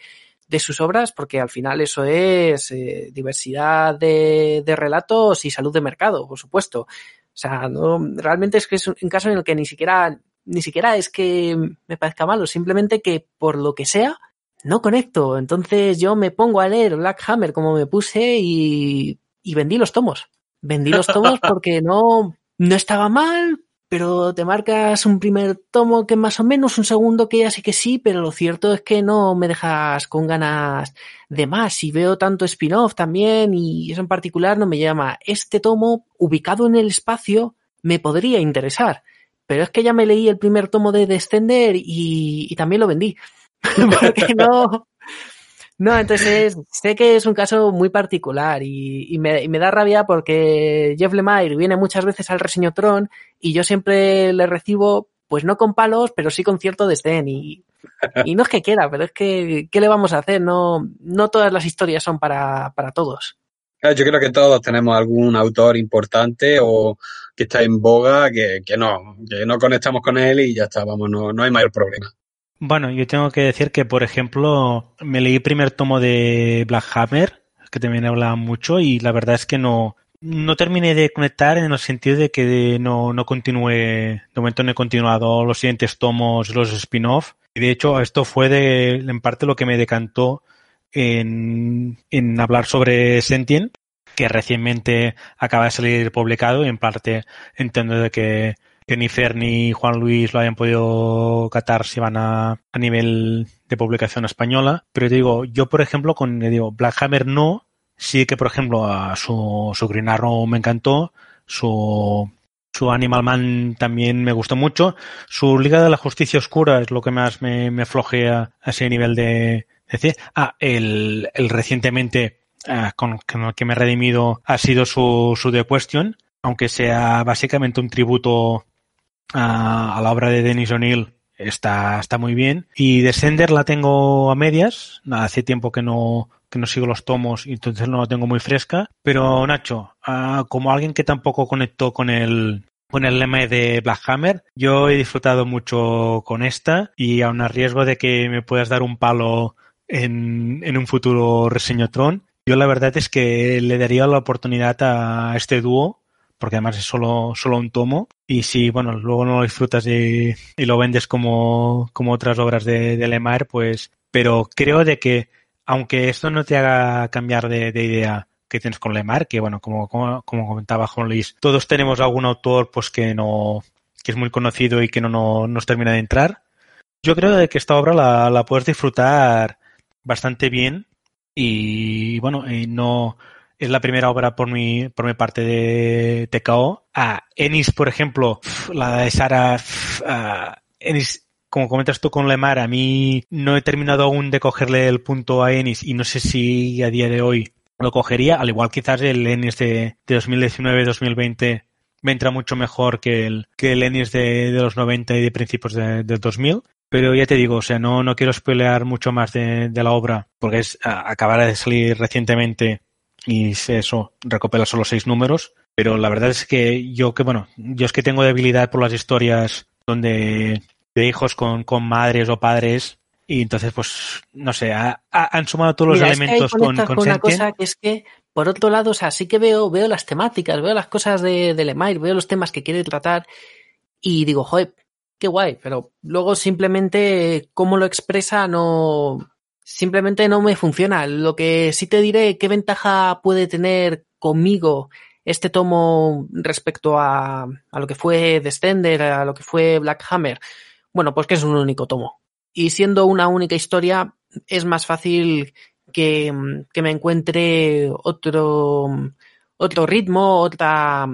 de sus obras porque al final eso es eh, diversidad de, de, relatos y salud de mercado, por supuesto. O sea, no, realmente es que es un caso en el que ni siquiera, ni siquiera es que me parezca malo, simplemente que por lo que sea, no conecto. Entonces yo me pongo a leer Black Hammer como me puse y, y vendí los tomos. Vendí los tomos porque no, no estaba mal, pero te marcas un primer tomo que más o menos, un segundo que ya sí que sí, pero lo cierto es que no me dejas con ganas de más. Y veo tanto spin-off también, y eso en particular no me llama. Este tomo, ubicado en el espacio, me podría interesar. Pero es que ya me leí el primer tomo de Descender y, y también lo vendí. porque no. No, entonces sé que es un caso muy particular y, y, me, da rabia porque Jeff Lemire viene muchas veces al reseñotrón y yo siempre le recibo, pues no con palos, pero sí con cierto desdén y, y no es que quiera, pero es que, ¿qué le vamos a hacer? No, no todas las historias son para, para todos. Yo creo que todos tenemos algún autor importante o que está en boga que, que no, que no conectamos con él y ya está, vamos, no, no hay mayor problema. Bueno, yo tengo que decir que, por ejemplo, me leí el primer tomo de Black Hammer, que también hablaba mucho, y la verdad es que no, no terminé de conectar en el sentido de que no, no continué, de momento no he continuado los siguientes tomos, los spin-off, y de hecho esto fue de, en parte lo que me decantó en, en hablar sobre Sentient, que recientemente acaba de salir publicado, y en parte entiendo de que que ni Fer ni Juan Luis lo hayan podido catar si van a, a nivel de publicación española. Pero te digo, yo por ejemplo con digo, Black Hammer no, sí que por ejemplo a su, su Green Arrow me encantó, su, su Animal Man también me gustó mucho, su Liga de la Justicia Oscura es lo que más me, me flojea a ese nivel de decir. Ah, el, el recientemente ah, con, el que me he redimido ha sido su, su The Question, aunque sea básicamente un tributo a, a la obra de Denis O'Neill está, está muy bien. Y Descender la tengo a medias. Hace tiempo que no, que no sigo los tomos y entonces no la tengo muy fresca. Pero Nacho, uh, como alguien que tampoco conectó con el, con el lema de Black Hammer, yo he disfrutado mucho con esta y aun a riesgo de que me puedas dar un palo en, en un futuro reseñotron, yo la verdad es que le daría la oportunidad a este dúo porque además es solo, solo un tomo. Y si, bueno, luego no lo disfrutas y, y lo vendes como, como otras obras de, de Lemar, pues, pero creo de que, aunque esto no te haga cambiar de, de idea que tienes con Lemar, que bueno, como, como, como comentaba Juan Luis, todos tenemos algún autor pues que no, que es muy conocido y que no, no nos termina de entrar. Yo creo de que esta obra la, la puedes disfrutar bastante bien y bueno, no, es la primera obra por mi, por mi parte de TKO. A Ennis, por ejemplo, la de Sara, uh, Ennis, como comentas tú con Lemar, a mí no he terminado aún de cogerle el punto a Ennis y no sé si a día de hoy lo cogería, al igual quizás el Ennis de, de 2019-2020 me entra mucho mejor que el, que el Ennis de, de los 90 y de principios de, del 2000. Pero ya te digo, o sea, no, no quiero spoilear mucho más de, de la obra, porque es, acabará de salir recientemente y eso, recopila solo seis números, pero la verdad es que yo que, bueno, yo es que tengo debilidad por las historias donde de hijos con, con madres o padres y entonces pues no sé ha, ha, han sumado todos los elementos que con, con, con una cosa que es que por otro lado o sea sí que veo veo las temáticas veo las cosas de, de Lemire veo los temas que quiere tratar y digo joder qué guay pero luego simplemente cómo lo expresa no simplemente no me funciona. Lo que sí te diré, qué ventaja puede tener conmigo este tomo respecto a, a lo que fue Descender, a lo que fue Black Hammer. Bueno, pues que es un único tomo. Y siendo una única historia, es más fácil que, que me encuentre otro, otro ritmo, otra,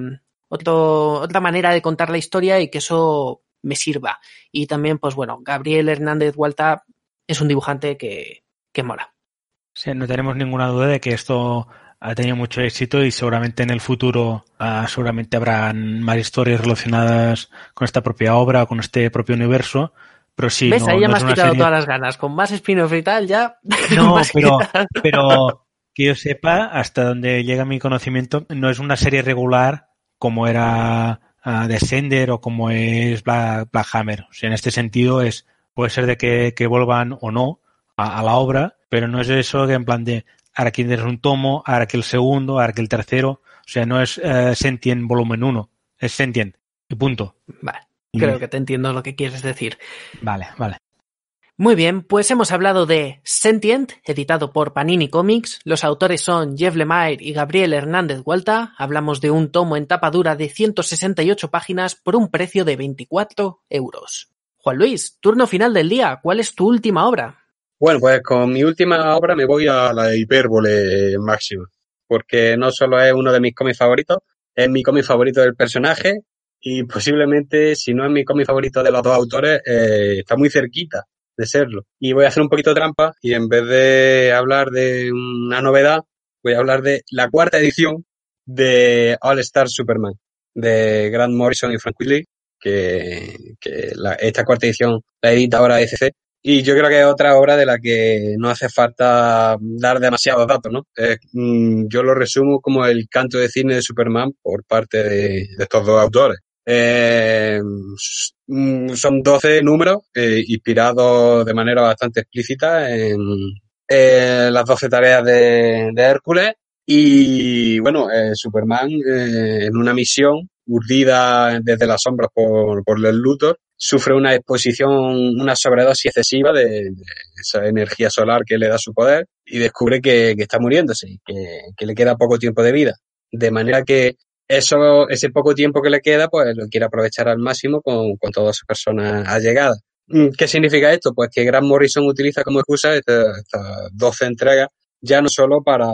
otro, otra manera de contar la historia y que eso me sirva. Y también, pues bueno, Gabriel Hernández Hualta es un dibujante que, que mola. Sí, no tenemos ninguna duda de que esto ha tenido mucho éxito y seguramente en el futuro uh, seguramente habrán más historias relacionadas con esta propia obra o con este propio universo. Pero sí, ¿Ves? no, Ahí ya no me has quitado serie- todas las ganas. Con más spin-off y tal, ya. No, pero, que yo sepa, hasta donde llega mi conocimiento, no es una serie regular como era uh, Descender o como es Black, Black Hammer. O sea, en este sentido es puede ser de que, que vuelvan o no a, a, la obra, pero no es eso que en plan de ahora que tienes un tomo, ahora que el segundo, ahora que el tercero. O sea, no es uh, Sentient volumen 1, es Sentient y punto. Vale, creo que te entiendo lo que quieres decir. Vale, vale. Muy bien, pues hemos hablado de Sentient, editado por Panini Comics. Los autores son Jeff Lemire y Gabriel Hernández Hualta. Hablamos de un tomo en tapa dura de 168 páginas por un precio de 24 euros. Juan Luis, turno final del día. ¿Cuál es tu última obra? Bueno, pues con mi última obra me voy a la hipérbole máxima, porque no solo es uno de mis cómics favoritos, es mi cómic favorito del personaje y posiblemente, si no es mi cómic favorito de los dos autores, eh, está muy cerquita de serlo. Y voy a hacer un poquito de trampa y en vez de hablar de una novedad, voy a hablar de la cuarta edición de All Star Superman, de Grant Morrison y Frank que, que la, esta cuarta edición la edita ahora ECC. Y yo creo que es otra obra de la que no hace falta dar demasiados datos, ¿no? Eh, yo lo resumo como el canto de cine de Superman por parte de, estos dos autores. Eh, son 12 números eh, inspirados de manera bastante explícita en, las 12 tareas de, de Hércules y bueno, eh, Superman en una misión urdida desde las sombras por, por el Luthor sufre una exposición, una sobredosis excesiva de, esa energía solar que le da su poder y descubre que, está muriéndose que, le queda poco tiempo de vida. De manera que eso, ese poco tiempo que le queda, pues lo quiere aprovechar al máximo con, con todas sus personas allegadas. ¿Qué significa esto? Pues que Grant Morrison utiliza como excusa estas esta 12 entregas ya no solo para,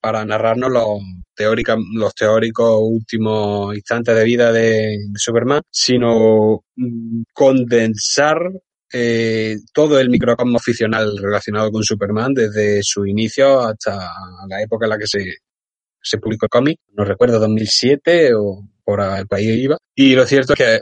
para narrarnos los, teórica, los teóricos últimos instantes de vida de, Superman, sino condensar eh, todo el microcosmos ficcional relacionado con Superman desde su inicio hasta la época en la que se, se publicó el cómic, no recuerdo, 2007 o por el país iba. Y lo cierto es que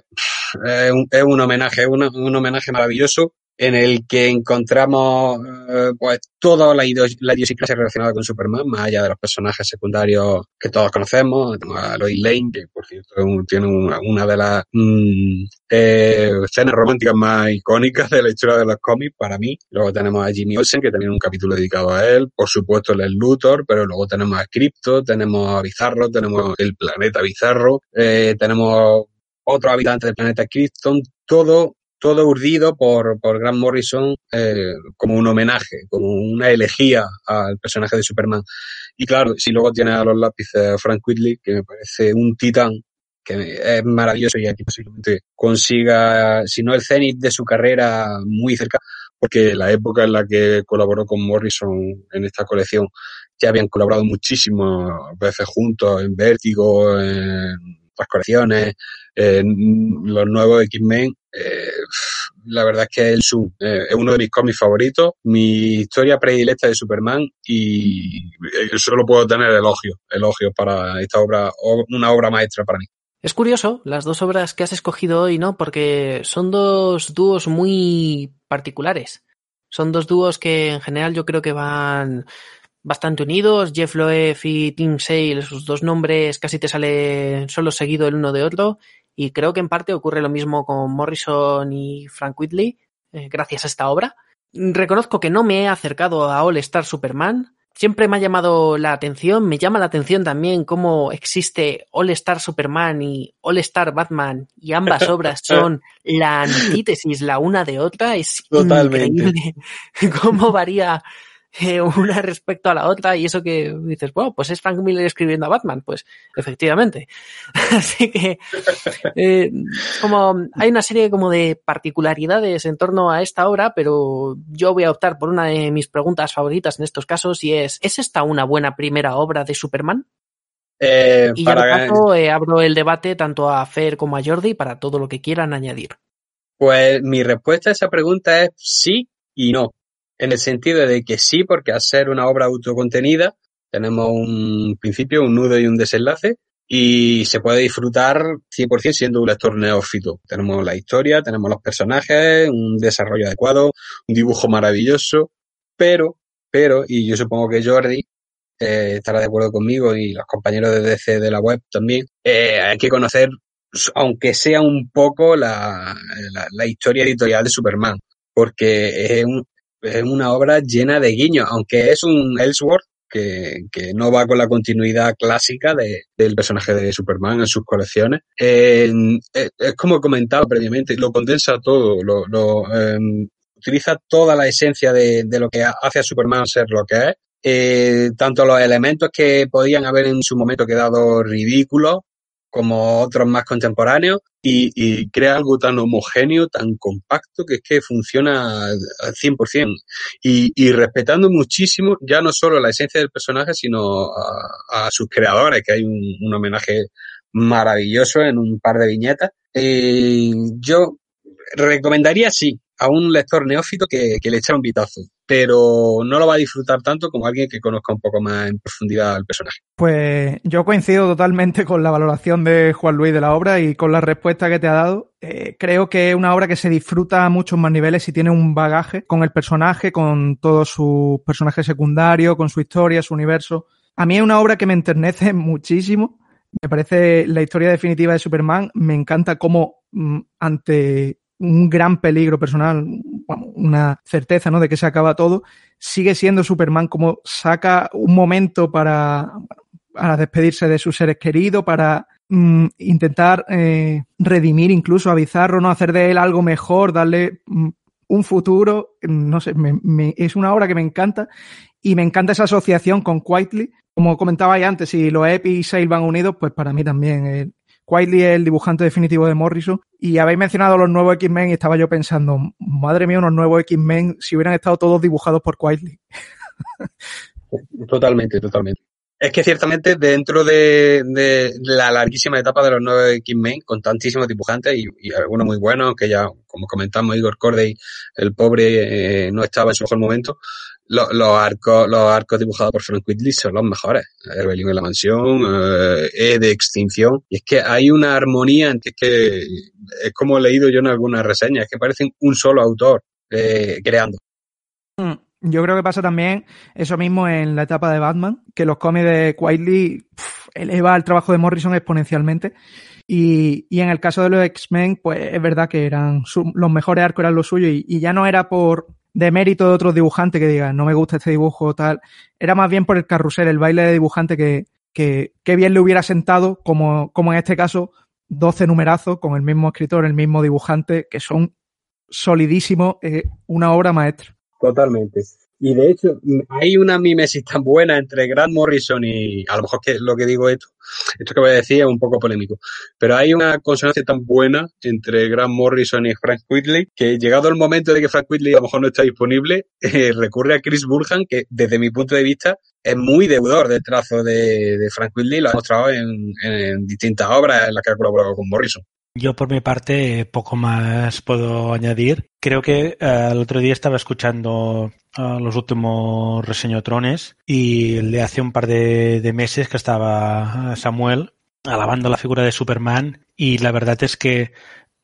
es un, es un homenaje, es un, un homenaje maravilloso en el que encontramos eh, pues toda la, la idiosincrasia relacionada con Superman, más allá de los personajes secundarios que todos conocemos, a Lois Lane, que por cierto tiene una, de las mm, eh, escenas románticas más icónicas de la historia de los cómics para mí. Luego tenemos a Jimmy Olsen, que también un capítulo dedicado a él, por supuesto el Luthor, pero luego tenemos a Crypto, tenemos a Bizarro, tenemos el planeta Bizarro, eh, tenemos otros habitantes del planeta Krypton, todo todo urdido por, por Grant Morrison eh, como un homenaje, como una elegía al personaje de Superman. Y claro, si luego tiene a los lápices Frank Whitley, que me parece un titán, que es maravilloso y aquí posiblemente consiga, si no el cenit de su carrera, muy cerca, porque la época en la que colaboró con Morrison en esta colección ya habían colaborado muchísimas veces juntos en Vértigo, en las colecciones, en los nuevos X-Men, eh, la verdad es que el, eh, es uno de mis cómics favoritos, mi historia predilecta de Superman y solo puedo tener elogios, elogios para esta obra, una obra maestra para mí. Es curioso las dos obras que has escogido hoy, ¿no? Porque son dos dúos muy particulares. Son dos dúos que en general yo creo que van bastante unidos. Jeff Loeb y Tim Sale, sus dos nombres casi te salen solo seguido el uno de otro. Y creo que en parte ocurre lo mismo con Morrison y Frank Whitley, eh, gracias a esta obra. Reconozco que no me he acercado a All Star Superman. Siempre me ha llamado la atención, me llama la atención también cómo existe All Star Superman y All Star Batman y ambas obras son la antítesis la una de otra. Es Totalmente. increíble cómo varía eh, una respecto a la otra y eso que dices, bueno, pues es Frank Miller escribiendo a Batman, pues efectivamente. Así que eh, como hay una serie como de particularidades en torno a esta obra, pero yo voy a optar por una de mis preguntas favoritas en estos casos y es, ¿es esta una buena primera obra de Superman? Eh, Y ya para, de paso, eh, abro el debate tanto a Fer como a Jordi para todo lo que quieran añadir. Pues mi respuesta a esa pregunta es sí y no. En el sentido de que sí, porque al ser una obra autocontenida, tenemos un principio, un nudo y un desenlace, y se puede disfrutar 100% siendo un lector neófito. Tenemos la historia, tenemos los personajes, un desarrollo adecuado, un dibujo maravilloso, pero, pero, y yo supongo que Jordi eh, estará de acuerdo conmigo y los compañeros de DC de la web también, eh, hay que conocer aunque sea un poco la, la, la historia editorial de Superman, porque es, un, es, una obra llena de guiños, aunque es un Ellsworth que, que no va con la continuidad clásica de, del personaje de Superman en sus colecciones. Eh, es, como he comentado previamente, lo condensa todo, lo, eh, utiliza toda la esencia de, de, lo que hace a Superman ser lo que es. Eh, tanto los elementos que podían haber en su momento quedado ridículos, como otros más contemporáneos y, y, crea algo tan homogéneo, tan compacto, que es que funciona al 100%. Y, y respetando muchísimo ya no solo la esencia del personaje, sino a, a sus creadores, que hay un, un, homenaje maravilloso en un par de viñetas. Eh, yo recomendaría, sí, a un lector neófito que, que le echa un vistazo, pero no lo va a disfrutar tanto como alguien que conozca un poco más en profundidad al personaje. Pues yo coincido totalmente con la valoración de Juan Luis de la obra y con la respuesta que te ha dado. Eh, creo que es una obra que se disfruta a muchos más niveles y tiene un bagaje con el personaje, con todos sus personajes secundarios, con su historia, su universo. A mí es una obra que me enternece muchísimo. Me parece la historia definitiva de Superman. Me encanta cómo mm, ante un gran peligro personal, una certeza, ¿no? De que se acaba todo, sigue siendo Superman como saca un momento para, para despedirse de sus seres queridos, para mm, intentar eh, redimir incluso a Bizarro, ¿no? Hacer de él algo mejor, darle mm, un futuro, no sé, es una obra que me encanta y me encanta esa asociación con Quietly. Como comentaba ya antes, si los Epi y Sale van unidos, pues para mí también eh, Quietly es el dibujante definitivo de Morrison. Y habéis mencionado los nuevos X-Men y estaba yo pensando, madre mía, unos nuevos X-Men si hubieran estado todos dibujados por Quietly. Totalmente, totalmente. Es que ciertamente dentro de, la larguísima etapa de los nuevos X-Men, con tantísimos dibujantes y, algunos muy buenos, que ya, como comentamos, Igor Corday, el pobre, eh, no estaba en su mejor momento, los, arcos, los arcos dibujados por Frank Whitley son los mejores. En la mansión, eh, E de extinción. Y es que hay una armonía es que es como he leído yo en algunas reseñas, es que parecen un solo autor eh, creando. Mm. Yo creo que pasa también eso mismo en la etapa de Batman, que los cómics de Quietly eleva el trabajo de Morrison exponencialmente. Y, y en el caso de los X-Men, pues es verdad que eran su, los mejores arcos eran los suyos y, y, ya no era por de mérito de otros dibujantes que digan no me gusta este dibujo tal. Era más bien por el carrusel, el baile de dibujante que, que, que bien le hubiera sentado, como, como en este caso, 12 numerazos con el mismo escritor, el mismo dibujante, que son solidísimos, eh, una obra maestra. Totalmente. Y de hecho, hay una mimesis tan buena entre Grant Morrison y, a lo mejor que lo que digo esto, esto que voy a decir es un poco polémico, pero hay una consonancia tan buena entre Grant Morrison y Frank Whitley que llegado el momento de que Frank Whitley a lo mejor no está disponible, eh, recurre a Chris Burhan, que desde mi punto de vista es muy deudor del trazo de, Frank Whitley, lo ha mostrado en distintas obras en las que ha colaborado con Morrison. Yo por mi parte poco más puedo añadir. Creo que uh, el otro día estaba escuchando uh, los últimos reseñotrones y le hace un par de, meses que estaba Samuel alabando la figura de Superman y la verdad es que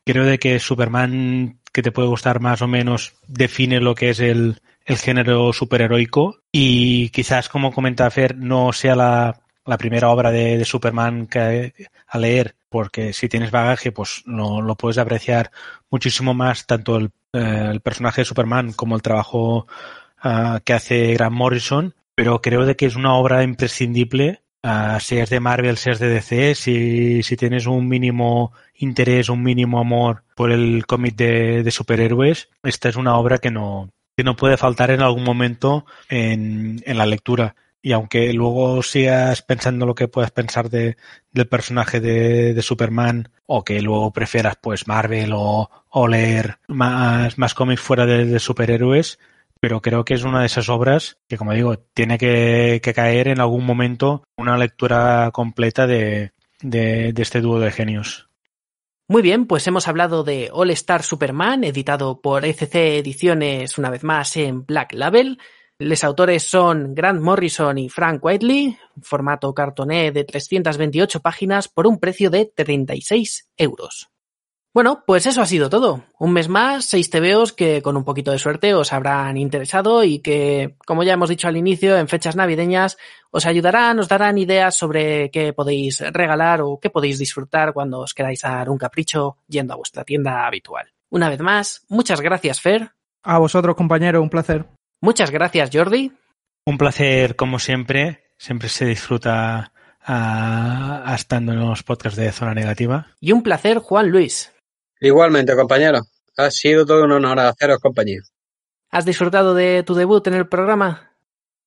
creo de que Superman que te puede gustar más o menos define lo que es el, género superheroico y quizás como comenta Fer no sea la, la primera obra de, de Superman que, a leer porque si tienes bagaje, pues lo, lo puedes apreciar muchísimo más, tanto el, eh, personaje de Superman como el trabajo uh, que hace Grant Morrison, pero creo de que es una obra imprescindible, uh, seas de Marvel, seas de DC, si, si tienes un mínimo interés, un mínimo amor por el cómic de, superhéroes, esta es una obra que no, que no puede faltar en algún momento en, en la lectura. Y aunque luego sigas pensando lo que puedas pensar de, del personaje de, Superman, o que luego prefieras pues Marvel o, leer más, más cómics fuera de, superhéroes, pero creo que es una de esas obras que, como digo, tiene que, que caer en algún momento una lectura completa de, de, de este dúo de genios. Muy bien, pues hemos hablado de All Star Superman, editado por ECC Ediciones una vez más en Black Label. Los autores son Grant Morrison y Frank Whiteley, formato cartoné de 328 páginas por un precio de 36 euros. Bueno, pues eso ha sido todo. Un mes más, seis TVOs que con un poquito de suerte os habrán interesado y que, como ya hemos dicho al inicio, en fechas navideñas os ayudarán, os darán ideas sobre qué podéis regalar o qué podéis disfrutar cuando os queráis dar un capricho yendo a vuestra tienda habitual. Una vez más, muchas gracias, Fer. A vosotros, compañeros, un placer. Muchas gracias, Jordi. Un placer, como siempre. Siempre se disfruta a, a estando en los podcasts de Zona Negativa. Y un placer, Juan Luis. Igualmente, compañero. Ha sido todo un honor haceros compañía. ¿Has disfrutado de tu debut en el programa?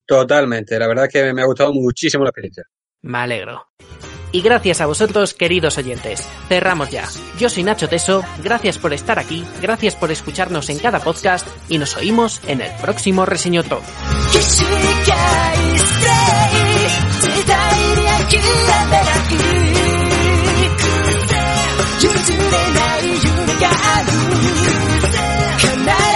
Totalmente. La verdad es que me ha gustado muchísimo la experiencia. Me alegro. Y gracias a vosotros, queridos oyentes. Cerramos ya. Yo soy Nacho Teso, gracias por estar aquí, gracias por escucharnos en cada podcast y nos oímos en el próximo Reseño Top. 起死回生時代に諦めない譲れない夢がある必ず